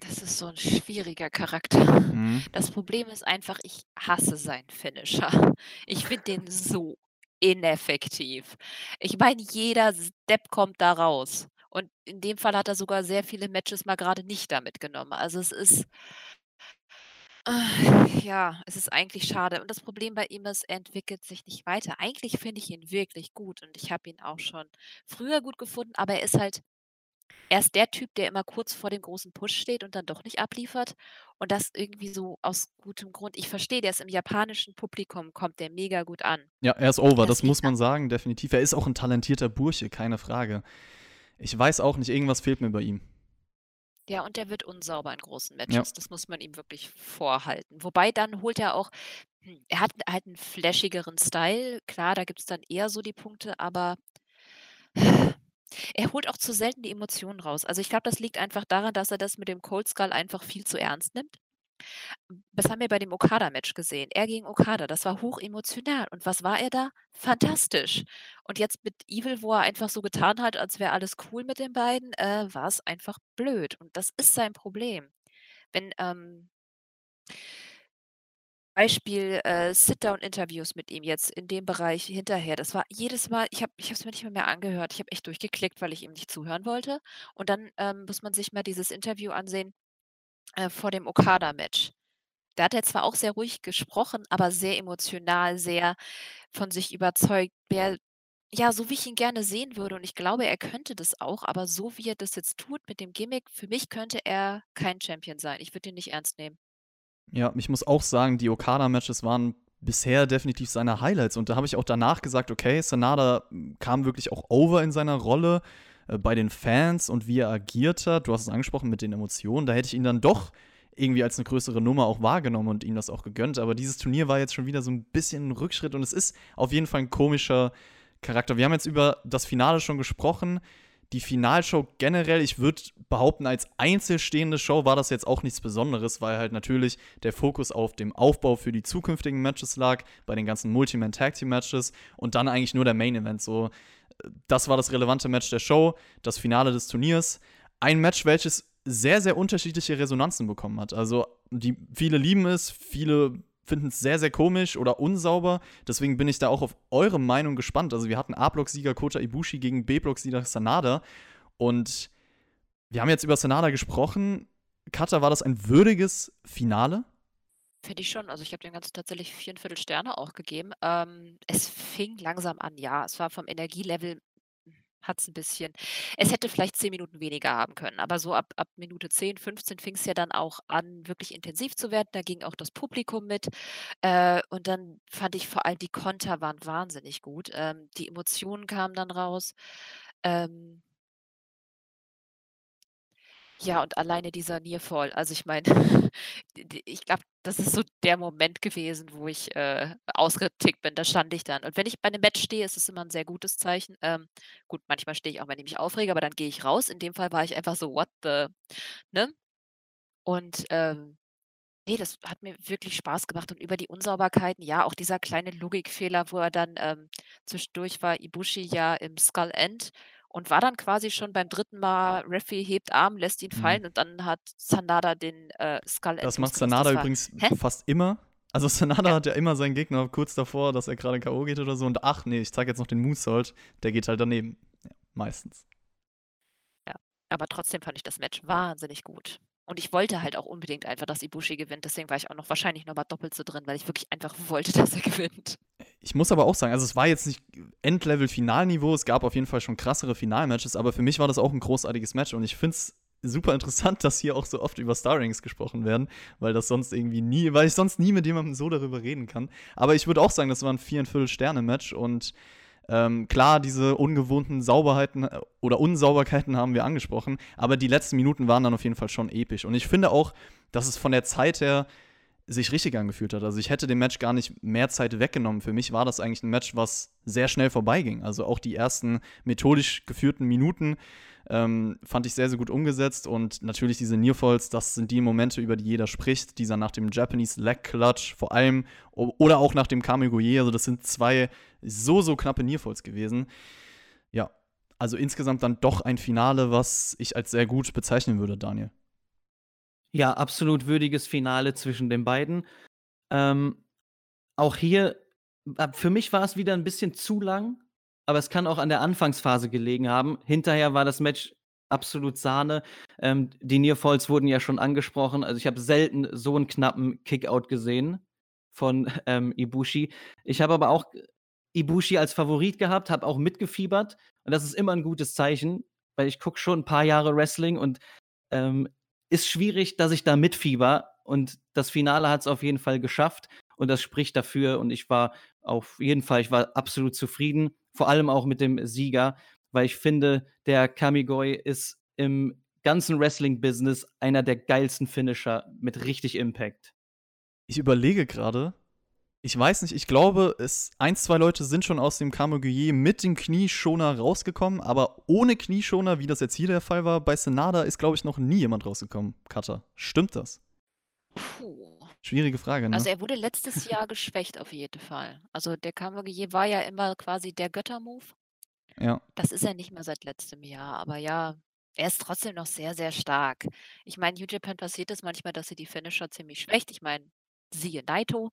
Das ist so ein schwieriger Charakter. Mhm. Das Problem ist einfach, ich hasse seinen Finisher. Ich finde den so ineffektiv. Ich meine, jeder Step kommt da raus. Und in dem Fall hat er sogar sehr viele Matches mal gerade nicht damit genommen. Also es ist, äh, ja, es ist eigentlich schade. Und das Problem bei ihm ist, er entwickelt sich nicht weiter. Eigentlich finde ich ihn wirklich gut und ich habe ihn auch schon früher gut gefunden, aber er ist halt, er ist der Typ, der immer kurz vor dem großen Push steht und dann doch nicht abliefert. Und das irgendwie so aus gutem Grund. Ich verstehe, der ist im japanischen Publikum, kommt der mega gut an. Ja, er ist over, Das das muss man sagen, definitiv. Er ist auch ein talentierter Bursche, keine Frage. Ich weiß auch nicht, irgendwas fehlt mir bei ihm. Ja, und der wird unsauber in großen Ja. Matches. Das muss man ihm wirklich vorhalten. Wobei dann holt er auch, hm, er hat halt einen flashigeren Style. Klar, da gibt es dann eher so die Punkte, aber er holt auch zu selten die Emotionen raus. Also ich glaube, das liegt einfach daran, dass er das mit dem Cold Skull einfach viel zu ernst nimmt. Das haben wir bei dem Okada-Match gesehen. Er gegen Okada, das war hoch emotional. Und was war er da? Fantastisch. Und jetzt mit Evil, wo er einfach so getan hat, als wäre alles cool mit den beiden, äh, war es einfach blöd. Und das ist sein Problem. Wenn, ähm, Beispiel äh, Sit-Down-Interviews mit ihm jetzt in dem Bereich hinterher. Das war jedes Mal, ich habe es mir nicht mehr, mehr angehört. Ich habe echt durchgeklickt, weil ich ihm nicht zuhören wollte. Und dann ähm, muss man sich mal dieses Interview ansehen äh, vor dem Okada-Match. Da hat er zwar auch sehr ruhig gesprochen, aber sehr emotional, sehr von sich überzeugt. Wer, ja, so wie ich ihn gerne sehen würde. Und ich glaube, er könnte das auch, aber so wie er das jetzt tut mit dem Gimmick, für mich könnte er kein Champion sein. Ich würde ihn nicht ernst nehmen. Ja, ich muss auch sagen, die Okada-Matches waren bisher definitiv seine Highlights. Und da habe ich auch danach gesagt, okay, Sanada kam wirklich auch over in seiner Rolle bei den Fans und wie er agiert hat. Du hast es angesprochen mit den Emotionen. Da hätte ich ihn dann doch irgendwie als eine größere Nummer auch wahrgenommen und ihm das auch gegönnt. Aber dieses Turnier war jetzt schon wieder so ein bisschen ein Rückschritt und es ist auf jeden Fall ein komischer Charakter. Wir haben jetzt über das Finale schon gesprochen die Finalshow generell, ich würde behaupten, als einzelstehende Show war das jetzt auch nichts Besonderes, weil halt natürlich der Fokus auf dem Aufbau für die zukünftigen Matches lag, bei den ganzen Multiman Tag Team Matches und dann eigentlich nur der Main Event. So, das war das relevante Match der Show, das Finale des Turniers. Ein Match, welches sehr, sehr unterschiedliche Resonanzen bekommen hat. Also, die, viele lieben es, viele finden es sehr, sehr komisch oder unsauber. Deswegen bin ich da auch auf eure Meinung gespannt. Also, wir hatten A-Block-Sieger Kota Ibushi gegen B-Block-Sieger Sanada. Und wir haben jetzt über Sanada gesprochen. Kata, war das ein würdiges Finale? Finde ich schon. Also ich habe dem Ganzen tatsächlich viereinviertel Sterne auch gegeben. Ähm, es fing langsam an, ja. Es war vom Energielevel hat es ein bisschen es hätte vielleicht 10 Minuten weniger haben können, aber so ab ab Minute 10, 15 fing es ja dann auch an, wirklich intensiv zu werden. Da ging auch das Publikum mit. Äh, und dann fand ich vor allem die Konter waren wahnsinnig gut. Ähm, die Emotionen kamen dann raus. Ähm ja, und alleine dieser Nearfall, also ich meine, ich glaube, das ist so der Moment gewesen, wo ich, äh, ausgetickt bin. Da stand ich dann. Und wenn ich bei einem Match stehe, ist es immer ein sehr gutes Zeichen. Ähm, gut, manchmal stehe ich auch, wenn ich mich aufrege, aber dann gehe ich raus. In dem Fall war ich einfach so: „What the“ ne? Und, ähm, ne, das hat mir wirklich Spaß gemacht und über die Unsauberkeiten, ja, auch dieser kleine Logikfehler, wo er dann, ähm zwischendurch war Ibushi ja im Skull End und war dann quasi schon beim dritten Mal, Referee hebt Arm, lässt ihn Mhm. fallen und dann hat Sanada den, äh, Skull Das macht. Sanada Das übrigens hä? fast immer. Also Sanada Ja. hat ja immer seinen Gegner kurz davor, dass er gerade K.O. geht oder so. Und ach nee, ich zeige jetzt noch den Moonsault. Der geht halt daneben. Ja, meistens. Ja, aber trotzdem fand ich das Match wahnsinnig gut. Und ich wollte halt auch unbedingt einfach, dass Ibushi gewinnt. Deswegen war ich auch noch wahrscheinlich noch mal doppelt so drin, weil ich wirklich einfach wollte, dass er gewinnt. Ich muss aber auch sagen, also es war jetzt nicht Endlevel-Finalniveau, es gab auf jeden Fall schon krassere Finalmatches, aber für mich war das auch ein großartiges Match und ich finde es super interessant, dass hier auch so oft über Starrings gesprochen werden, weil das sonst irgendwie nie, weil ich sonst nie mit jemandem so darüber reden kann. Aber ich würde auch sagen, das war ein viereinviertel Sterne-Match und ähm, klar, diese ungewohnten Sauberheiten äh, oder Unsauberkeiten haben wir angesprochen, aber die letzten Minuten waren dann auf jeden Fall schon episch. Und ich finde auch, dass es von der Zeit her sich richtig angefühlt hat. Also ich hätte dem Match gar nicht mehr Zeit weggenommen. Für mich war das eigentlich ein Match, was sehr schnell vorbeiging. Also auch die ersten methodisch geführten Minuten ähm, fand ich sehr, sehr gut umgesetzt. Und natürlich diese Nearfalls, das sind die Momente, über die jeder spricht. Dieser nach dem Japanese Leg Clutch vor allem oder auch nach dem Kamigoye. Also das sind zwei so, so knappe Nearfalls gewesen. Ja, also insgesamt dann doch ein Finale, was ich als sehr gut bezeichnen würde, Daniel. Ja, absolut würdiges Finale zwischen den beiden. Ähm, auch hier, äh, für mich war es wieder ein bisschen zu lang, aber es kann auch an der Anfangsphase gelegen haben. Hinterher war das Match absolut Sahne. Ähm, die Nearfalls wurden ja schon angesprochen. Also ich habe selten so einen knappen Kickout gesehen von ähm, Ibushi. Ich habe aber auch Ibushi als Favorit gehabt, habe auch mitgefiebert. Und das ist immer ein gutes Zeichen, weil ich gucke schon ein paar Jahre Wrestling und ähm, ist schwierig, dass ich da mitfieber. Und das Finale hat es auf jeden Fall geschafft. Und das spricht dafür. Und ich war auf jeden Fall, ich war absolut zufrieden. Vor allem auch mit dem Sieger, weil ich finde, der Kamigoi ist im ganzen Wrestling-Business einer der geilsten Finisher mit richtig Impact. Ich überlege gerade, ich weiß nicht, ich glaube, es ein, zwei Leute sind schon aus dem Kamoguye mit dem Knieschoner rausgekommen, aber ohne Knieschoner, wie das jetzt hier der Fall war, bei Senada ist, glaube ich, noch nie jemand rausgekommen. Cutter. Stimmt das? Puh. Schwierige Frage, ne? Also er wurde letztes Jahr geschwächt auf jeden Fall. Also der Kamogier war ja immer quasi der Göttermove. ja. Das ist er nicht mehr seit letztem Jahr, aber ja, er ist trotzdem noch sehr, sehr stark. Ich meine, New Japan passiert es manchmal, dass sie die Finisher ziemlich schwächt. Ich meine, siehe Naito.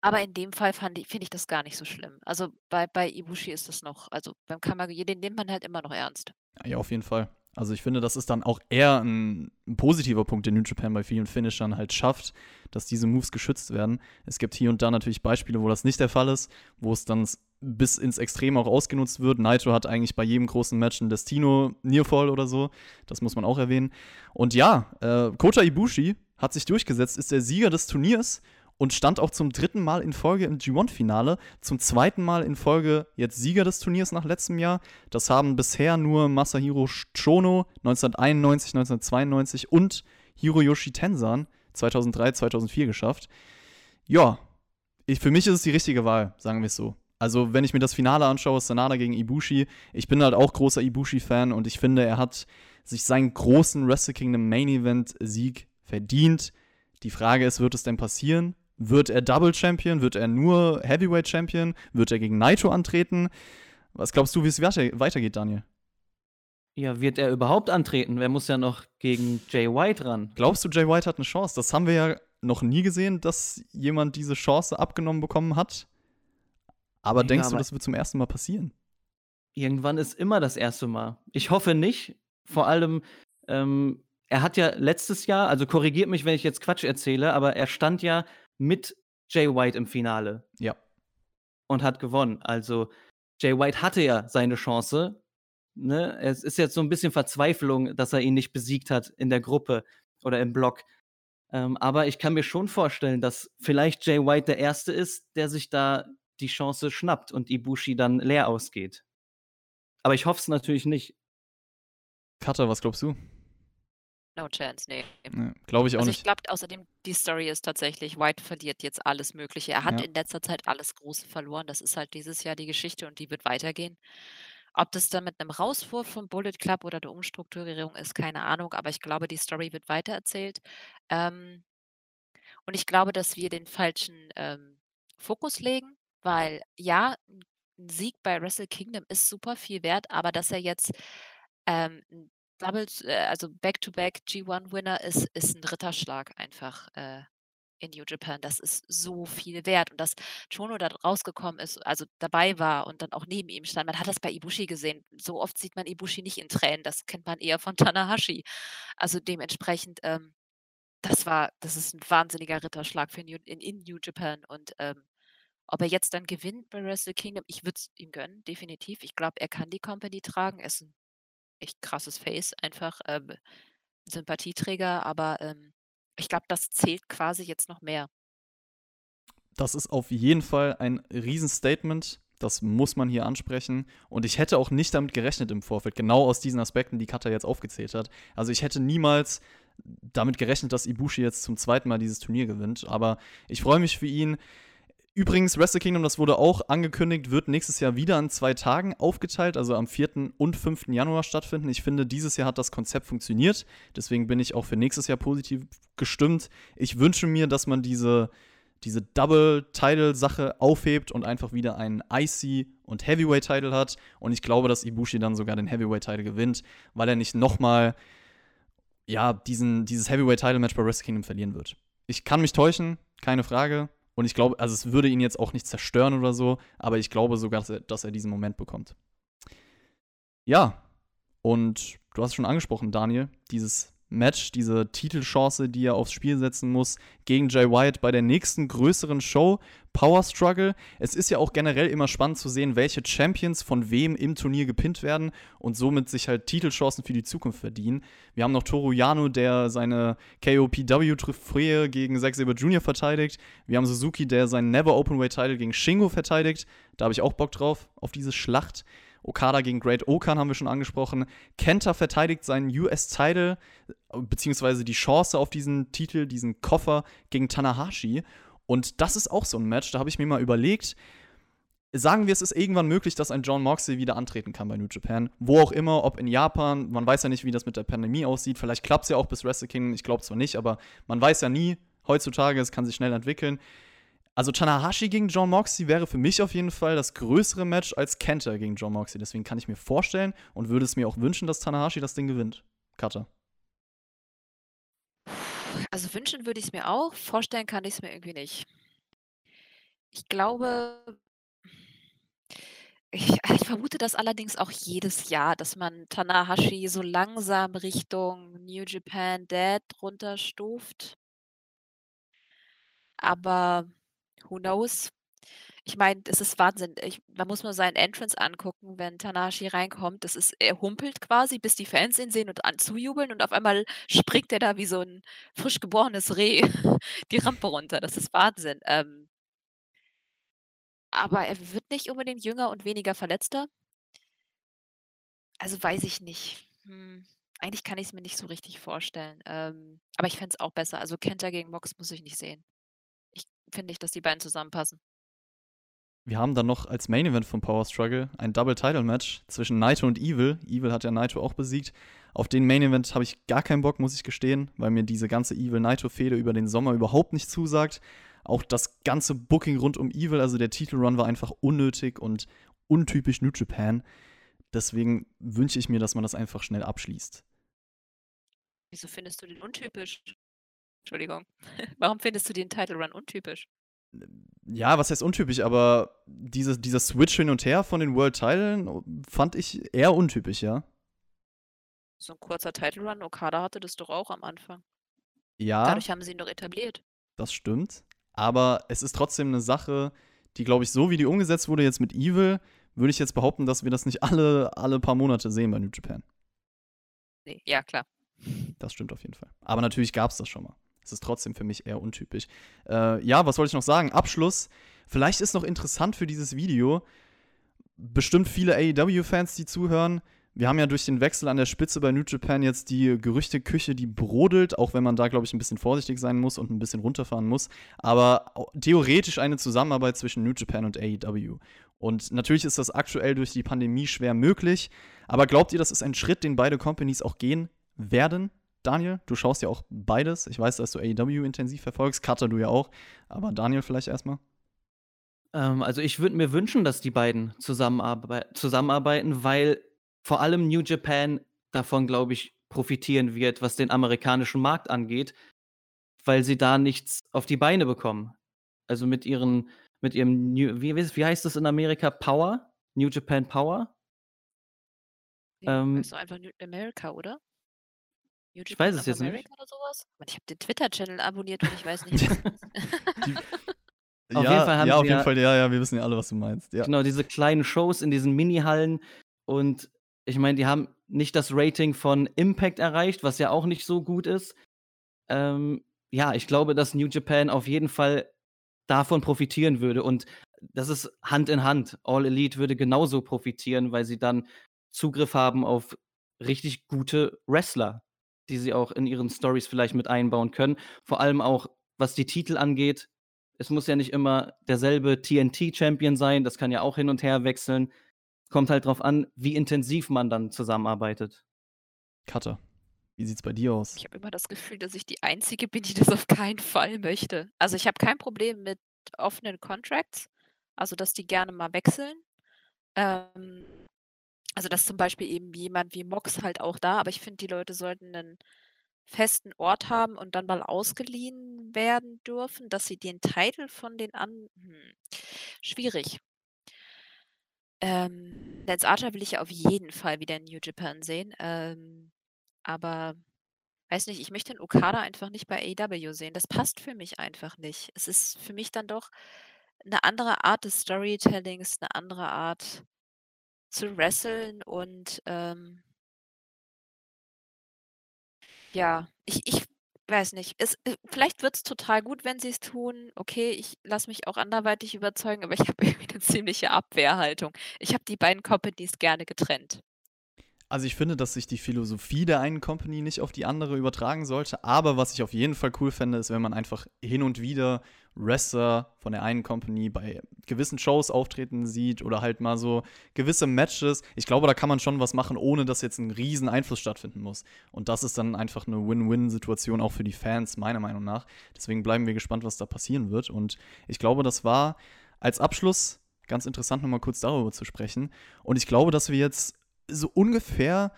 Aber in dem Fall ich finde ich das gar nicht so schlimm. Also, bei bei Ibushi ist das noch also, beim Kamagiye, den nimmt man halt immer noch ernst. Ja, auf jeden Fall. Also ich finde, das ist dann auch eher ein, ein positiver Punkt, den New Japan bei vielen Finishern halt schafft, dass diese Moves geschützt werden. Es gibt hier und da natürlich Beispiele, wo das nicht der Fall ist, wo es dann bis ins Extrem auch ausgenutzt wird. Naito hat eigentlich bei jedem großen Match ein Destino Nearfall oder so. Das muss man auch erwähnen. Und ja, äh, Kota Ibushi hat sich durchgesetzt, ist der Sieger des Turniers und stand auch zum dritten Mal in Folge im G1-Finale, zum zweiten Mal in Folge jetzt Sieger des Turniers nach letztem Jahr. Das haben bisher nur Masahiro Chono 1991, 1992 und Hiroyoshi Tensan 2003, 2004 geschafft. Ja, ich, für mich ist es die richtige Wahl, sagen wir es so. Also, wenn ich mir das Finale anschaue, Sanada gegen Ibushi, ich bin halt auch großer Ibushi-Fan und ich finde, er hat sich seinen großen Wrestle Kingdom Main Event Sieg verdient. Die Frage ist, wird es denn passieren? Wird er Double Champion? Wird er nur Heavyweight Champion? Wird er gegen Naito antreten? Was glaubst du, wie es weitergeht, Daniel? Ja, wird er überhaupt antreten? Wer muss ja noch gegen Jay White ran? Glaubst du, Jay White hat eine Chance? Das haben wir ja noch nie gesehen, dass jemand diese Chance abgenommen bekommen hat. Aber ja, denkst aber du, das wird zum ersten Mal passieren? Irgendwann ist immer das erste Mal. Ich hoffe nicht. Vor allem, ähm, er hat ja letztes Jahr, also korrigiert mich, wenn ich jetzt Quatsch erzähle, aber er stand ja mit Jay White im Finale. Ja. Und hat gewonnen. Also Jay White hatte ja seine Chance. Ne? Es ist jetzt so ein bisschen Verzweiflung, dass er ihn nicht besiegt hat in der Gruppe oder im Block. Ähm, aber ich kann mir schon vorstellen, dass vielleicht Jay White der Erste ist, der sich da die Chance schnappt und Ibushi dann leer ausgeht. Aber ich hoffe es natürlich nicht. Cutter, was glaubst du? No chance, nee. nee glaube ich auch also nicht. Ich glaube außerdem, die Story ist tatsächlich, White verliert jetzt alles Mögliche. Er hat Ja. in letzter Zeit alles Große verloren. Das ist halt dieses Jahr die Geschichte und die wird weitergehen. Ob das dann mit einem Rauswurf vom Bullet Club oder der Umstrukturierung ist, keine Ahnung, aber ich glaube, die Story wird weitererzählt. Ähm, und ich glaube, dass wir den falschen ähm, Fokus legen, weil ja, ein Sieg bei Wrestle Kingdom ist super viel wert, aber dass er jetzt ähm, 'n Double äh, also Back-to-Back G1-Winner ist ist 'n Ritterschlag einfach, äh, in New Japan. Das ist so viel wert. Und dass Chono da rausgekommen ist, also dabei war und dann auch neben ihm stand. Man hat das bei Ibushi gesehen. So oft sieht man Ibushi nicht in Tränen. Das kennt man eher von Tanahashi. Also dementsprechend, ähm, das war das ist ein wahnsinniger Ritterschlag für New in in New Japan und, ähm, ob er jetzt dann gewinnt bei Wrestle Kingdom, ich würde es ihm gönnen, definitiv. Ich glaube, er kann die Company tragen. Er ist 'n echt krasses Face einfach, ähm, Sympathieträger, aber, ähm, ich glaube, das zählt quasi jetzt noch mehr. Das ist auf jeden Fall ein Riesenstatement. Das muss man hier ansprechen. Und ich hätte auch nicht damit gerechnet im Vorfeld, genau aus diesen Aspekten, die Kata jetzt aufgezählt hat. Also ich hätte niemals damit gerechnet, dass Ibushi jetzt zum zweiten Mal dieses Turnier gewinnt. Aber ich freue mich für ihn. Übrigens, Wrestle Kingdom, das wurde auch angekündigt, wird nächstes Jahr wieder an zwei Tagen aufgeteilt, also am 4. und 5. Januar stattfinden. Ich finde, dieses Jahr hat das Konzept funktioniert. Deswegen bin ich auch für nächstes Jahr positiv gestimmt. Ich wünsche mir, dass man diese, diese Double-Title-Sache aufhebt und einfach wieder einen IC und Heavyweight-Title hat. Und ich glaube, dass Ibushi dann sogar den Heavyweight-Title gewinnt, weil er nicht nochmal ja, dieses Heavyweight-Title-Match bei Wrestle Kingdom verlieren wird. Ich kann mich täuschen, keine Frage. Und ich glaube, also es würde ihn jetzt auch nicht zerstören oder so, aber ich glaube sogar, dass er, dass er diesen Moment bekommt. Ja, und du hast es schon angesprochen, Daniel, dieses Match, diese Titelchance, die er aufs Spiel setzen muss gegen Jay White bei der nächsten größeren Show, Power Struggle. Es ist ja auch generell immer spannend zu sehen, welche Champions von wem im Turnier gepinnt werden und somit sich halt Titelchancen für die Zukunft verdienen. Wir haben noch Toru Yano, der seine KOPW-Trophäe gegen Zack Saber Jr. verteidigt. Wir haben Suzuki, der seinen Never Openweight-Title gegen Shingo verteidigt. Da habe ich auch Bock drauf, auf diese Schlacht. Okada gegen Great Okan haben wir schon angesprochen. Kenta verteidigt seinen US-Title, beziehungsweise die Chance auf diesen Titel, diesen Koffer gegen Tanahashi. Und das ist auch so ein Match, da habe ich mir mal überlegt, sagen wir, es ist irgendwann möglich, dass ein John Moxley wieder antreten kann bei New Japan. Wo auch immer, ob in Japan, man weiß ja nicht, wie das mit der Pandemie aussieht. Vielleicht klappt es ja auch bis Wrestle Kingdom, ich glaube zwar nicht, aber man weiß ja nie heutzutage, es kann sich schnell entwickeln. Also Tanahashi gegen John Moxley wäre für mich auf jeden Fall das größere Match als Kenta gegen John Moxley. Deswegen kann ich mir vorstellen und würde es mir auch wünschen, dass Tanahashi das Ding gewinnt. Kata. Also wünschen würde ich es mir auch, vorstellen kann ich es mir irgendwie nicht. Ich glaube, ich, ich vermute das allerdings auch jedes Jahr, dass man Tanahashi so langsam Richtung New Japan Dad runterstuft. Aber who knows? Ich meine, das ist Wahnsinn. Ich man muss mal seinen Entrance angucken, wenn Tanahashi reinkommt. Das ist er humpelt quasi, bis die Fans ihn sehen und an zujubeln und auf einmal springt er da wie so 'n frisch geborenes Reh die Rampe runter. Das ist Wahnsinn. Ähm aber er wird nicht unbedingt jünger und weniger verletzter. Also, weiß ich nicht. Hm, eigentlich kann ich's mir nicht so richtig vorstellen. Ähm, aber ich fände es auch besser. Also, Kenta gegen Mox muss ich nicht sehen. Ich finde nicht, dass die beiden zusammenpassen. Wir haben dann noch als Main Event vom Power Struggle ein Double Title Match zwischen Naito und Evil. Evil hat ja Naito auch besiegt. Auf den Main Event habe ich gar keinen Bock, muss ich gestehen, weil mir diese ganze Evil Naito Fehde über den Sommer überhaupt nicht zusagt. Auch das ganze Booking rund um Evil, also der Titelrun war einfach unnötig und untypisch New Japan. Deswegen wünsche ich mir, dass man das einfach schnell abschließt. Wieso findest du den untypisch? Entschuldigung. Warum findest du den Title Run untypisch? Ja, was heißt untypisch, aber dieses, dieser Switch hin und her von den World Titeln fand ich eher untypisch, ja. So ein kurzer Title Run, Okada hatte das doch auch am Anfang. Ja. Dadurch haben sie ihn doch etabliert. Das stimmt. Aber es ist trotzdem eine Sache, die, glaube ich, so wie die umgesetzt wurde jetzt mit Evil, würde ich jetzt behaupten, dass wir das nicht alle, alle paar Monate sehen bei New Japan. Nee, ja, klar. Das stimmt auf jeden Fall. Aber natürlich gab es das schon mal. Es ist trotzdem für mich eher untypisch. Äh, ja, was wollte ich noch sagen? Abschluss. Vielleicht ist noch interessant für dieses Video. Bestimmt viele AEW-Fans, die zuhören. Wir haben ja durch den Wechsel an der Spitze bei New Japan jetzt die Gerüchteküche, die brodelt, auch wenn man da, glaube ich, ein bisschen vorsichtig sein muss und ein bisschen runterfahren muss. Aber theoretisch eine Zusammenarbeit zwischen New Japan und AEW. Und natürlich ist das aktuell durch die Pandemie schwer möglich. Aber glaubt ihr, das ist ein Schritt, den beide Companies auch gehen werden? Daniel, du schaust ja auch beides. Ich weiß, dass du AEW intensiv verfolgst. Cutter, du ja auch. Aber Daniel vielleicht erstmal. Ähm, also ich würde mir wünschen, dass die beiden zusammenarbe zusammenarbeiten, weil vor allem New Japan davon, glaube ich, profitieren wird, was den amerikanischen Markt angeht, weil sie da nichts auf die Beine bekommen. Also mit ihren, mit ihrem New, wie, wie heißt das in Amerika? Power? New Japan Power? Ja, ähm, ist einfach New America, oder? Ich weiß es jetzt America nicht. Oder sowas? Ich habe den Twitter-Channel abonniert und ich weiß nicht. was die, auf ja, jeden Fall haben ja, auf jeden ja, Fall, ja, ja, wir wissen ja alle, was du meinst. Ja. Genau, diese kleinen Shows in diesen Mini-Hallen und ich meine, die haben nicht das Rating von Impact erreicht, was ja auch nicht so gut ist. Ähm, ja, ich glaube, dass New Japan auf jeden Fall davon profitieren würde. Und das ist Hand in Hand. All Elite würde genauso profitieren, weil sie dann Zugriff haben auf richtig gute Wrestler, die sie auch in ihren Stories vielleicht mit einbauen können. Vor allem auch, was die Titel angeht. Es muss ja nicht immer derselbe TNT-Champion sein, das kann ja auch hin und her wechseln. Kommt halt drauf an, wie intensiv man dann zusammenarbeitet. Cutter, wie sieht's bei dir aus? Ich habe immer das Gefühl, dass ich die Einzige bin, die das auf keinen Fall möchte. Also ich habe kein Problem mit offenen Contracts, also dass die gerne mal wechseln. Ähm, also dass zum Beispiel eben jemand wie Mox halt auch da, aber ich finde, die Leute sollten einen festen Ort haben und dann mal ausgeliehen werden dürfen, dass sie den Titel von den an hm, schwierig. Ähm, Lance Archer will ich auf jeden Fall wieder in New Japan sehen. Ähm, aber weiß nicht, ich möchte den Okada einfach nicht bei AEW sehen. Das passt für mich einfach nicht. Es ist für mich dann doch eine andere Art des Storytellings, eine andere Art zu wresteln und ähm ja, ich ich weiß nicht. Es äh, vielleicht wird's total gut, wenn sie es tun. Okay, ich lasse mich auch anderweitig überzeugen, aber ich habe irgendwie eine ziemliche Abwehrhaltung. Ich habe die beiden Companies gerne getrennt. Also ich finde, dass sich die Philosophie der einen Company nicht auf die andere übertragen sollte. Aber was ich auf jeden Fall cool fände, ist, wenn man einfach hin und wieder Wrestler von der einen Company bei gewissen Shows auftreten sieht oder halt mal so gewisse Matches. Ich glaube, da kann man schon was machen, ohne dass jetzt ein riesen Einfluss stattfinden muss. Und das ist dann einfach eine Win-Win-Situation auch für die Fans, meiner Meinung nach. Deswegen bleiben wir gespannt, was da passieren wird. Und ich glaube, das war als Abschluss ganz interessant, nochmal kurz darüber zu sprechen. Und ich glaube, dass wir jetzt so ungefähr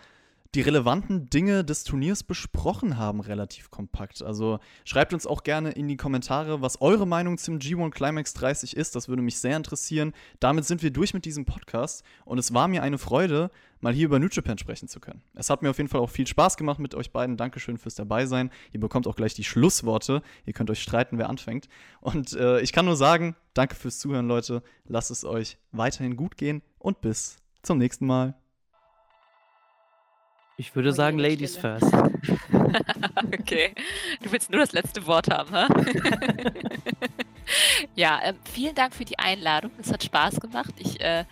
die relevanten Dinge des Turniers besprochen haben, relativ kompakt. Also schreibt uns auch gerne in die Kommentare, was eure Meinung zum G1 Climax 30 ist. Das würde mich sehr interessieren. Damit sind wir durch mit diesem Podcast und es war mir eine Freude, mal hier über New Japan sprechen zu können. Es hat mir auf jeden Fall auch viel Spaß gemacht mit euch beiden. Dankeschön fürs Dabeisein. Ihr bekommt auch gleich die Schlussworte. Ihr könnt euch streiten, wer anfängt. Und äh, ich kann nur sagen, danke fürs Zuhören, Leute. Lasst es euch weiterhin gut gehen und bis zum nächsten Mal. Ich würde Oh sagen, Ladies Stille. first. okay. Du willst nur das letzte Wort haben, hä? ja, ähm, vielen Dank für die Einladung. Es hat Spaß gemacht. Ich äh,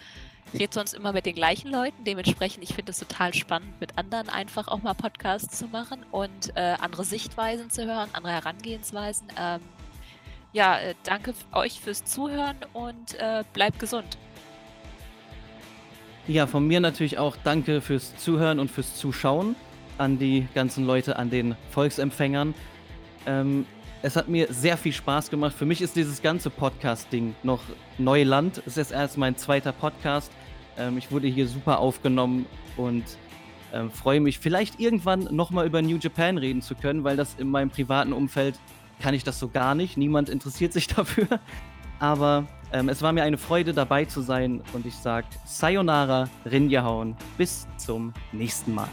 rede sonst immer mit den gleichen Leuten. Dementsprechend, ich finde es total spannend, mit anderen einfach auch mal Podcasts zu machen und äh, andere Sichtweisen zu hören, andere Herangehensweisen. Ähm, ja, äh, danke euch fürs Zuhören und äh, bleibt gesund. Ja, von mir natürlich auch danke fürs Zuhören und fürs Zuschauen an die ganzen Leute, an den Volksempfängern. Ähm, es hat mir sehr viel Spaß gemacht. Für mich ist dieses ganze Podcast-Ding noch Neuland. Es ist erst mein zweiter Podcast. Ähm, ich wurde hier super aufgenommen und ähm, freue mich, vielleicht irgendwann nochmal über New Japan reden zu können, weil das in meinem privaten Umfeld kann ich das so gar nicht. Niemand interessiert sich dafür. Aber ähm, es war mir eine Freude, dabei zu sein und ich sage Sayonara, Rinjahauen. Bis zum nächsten Mal.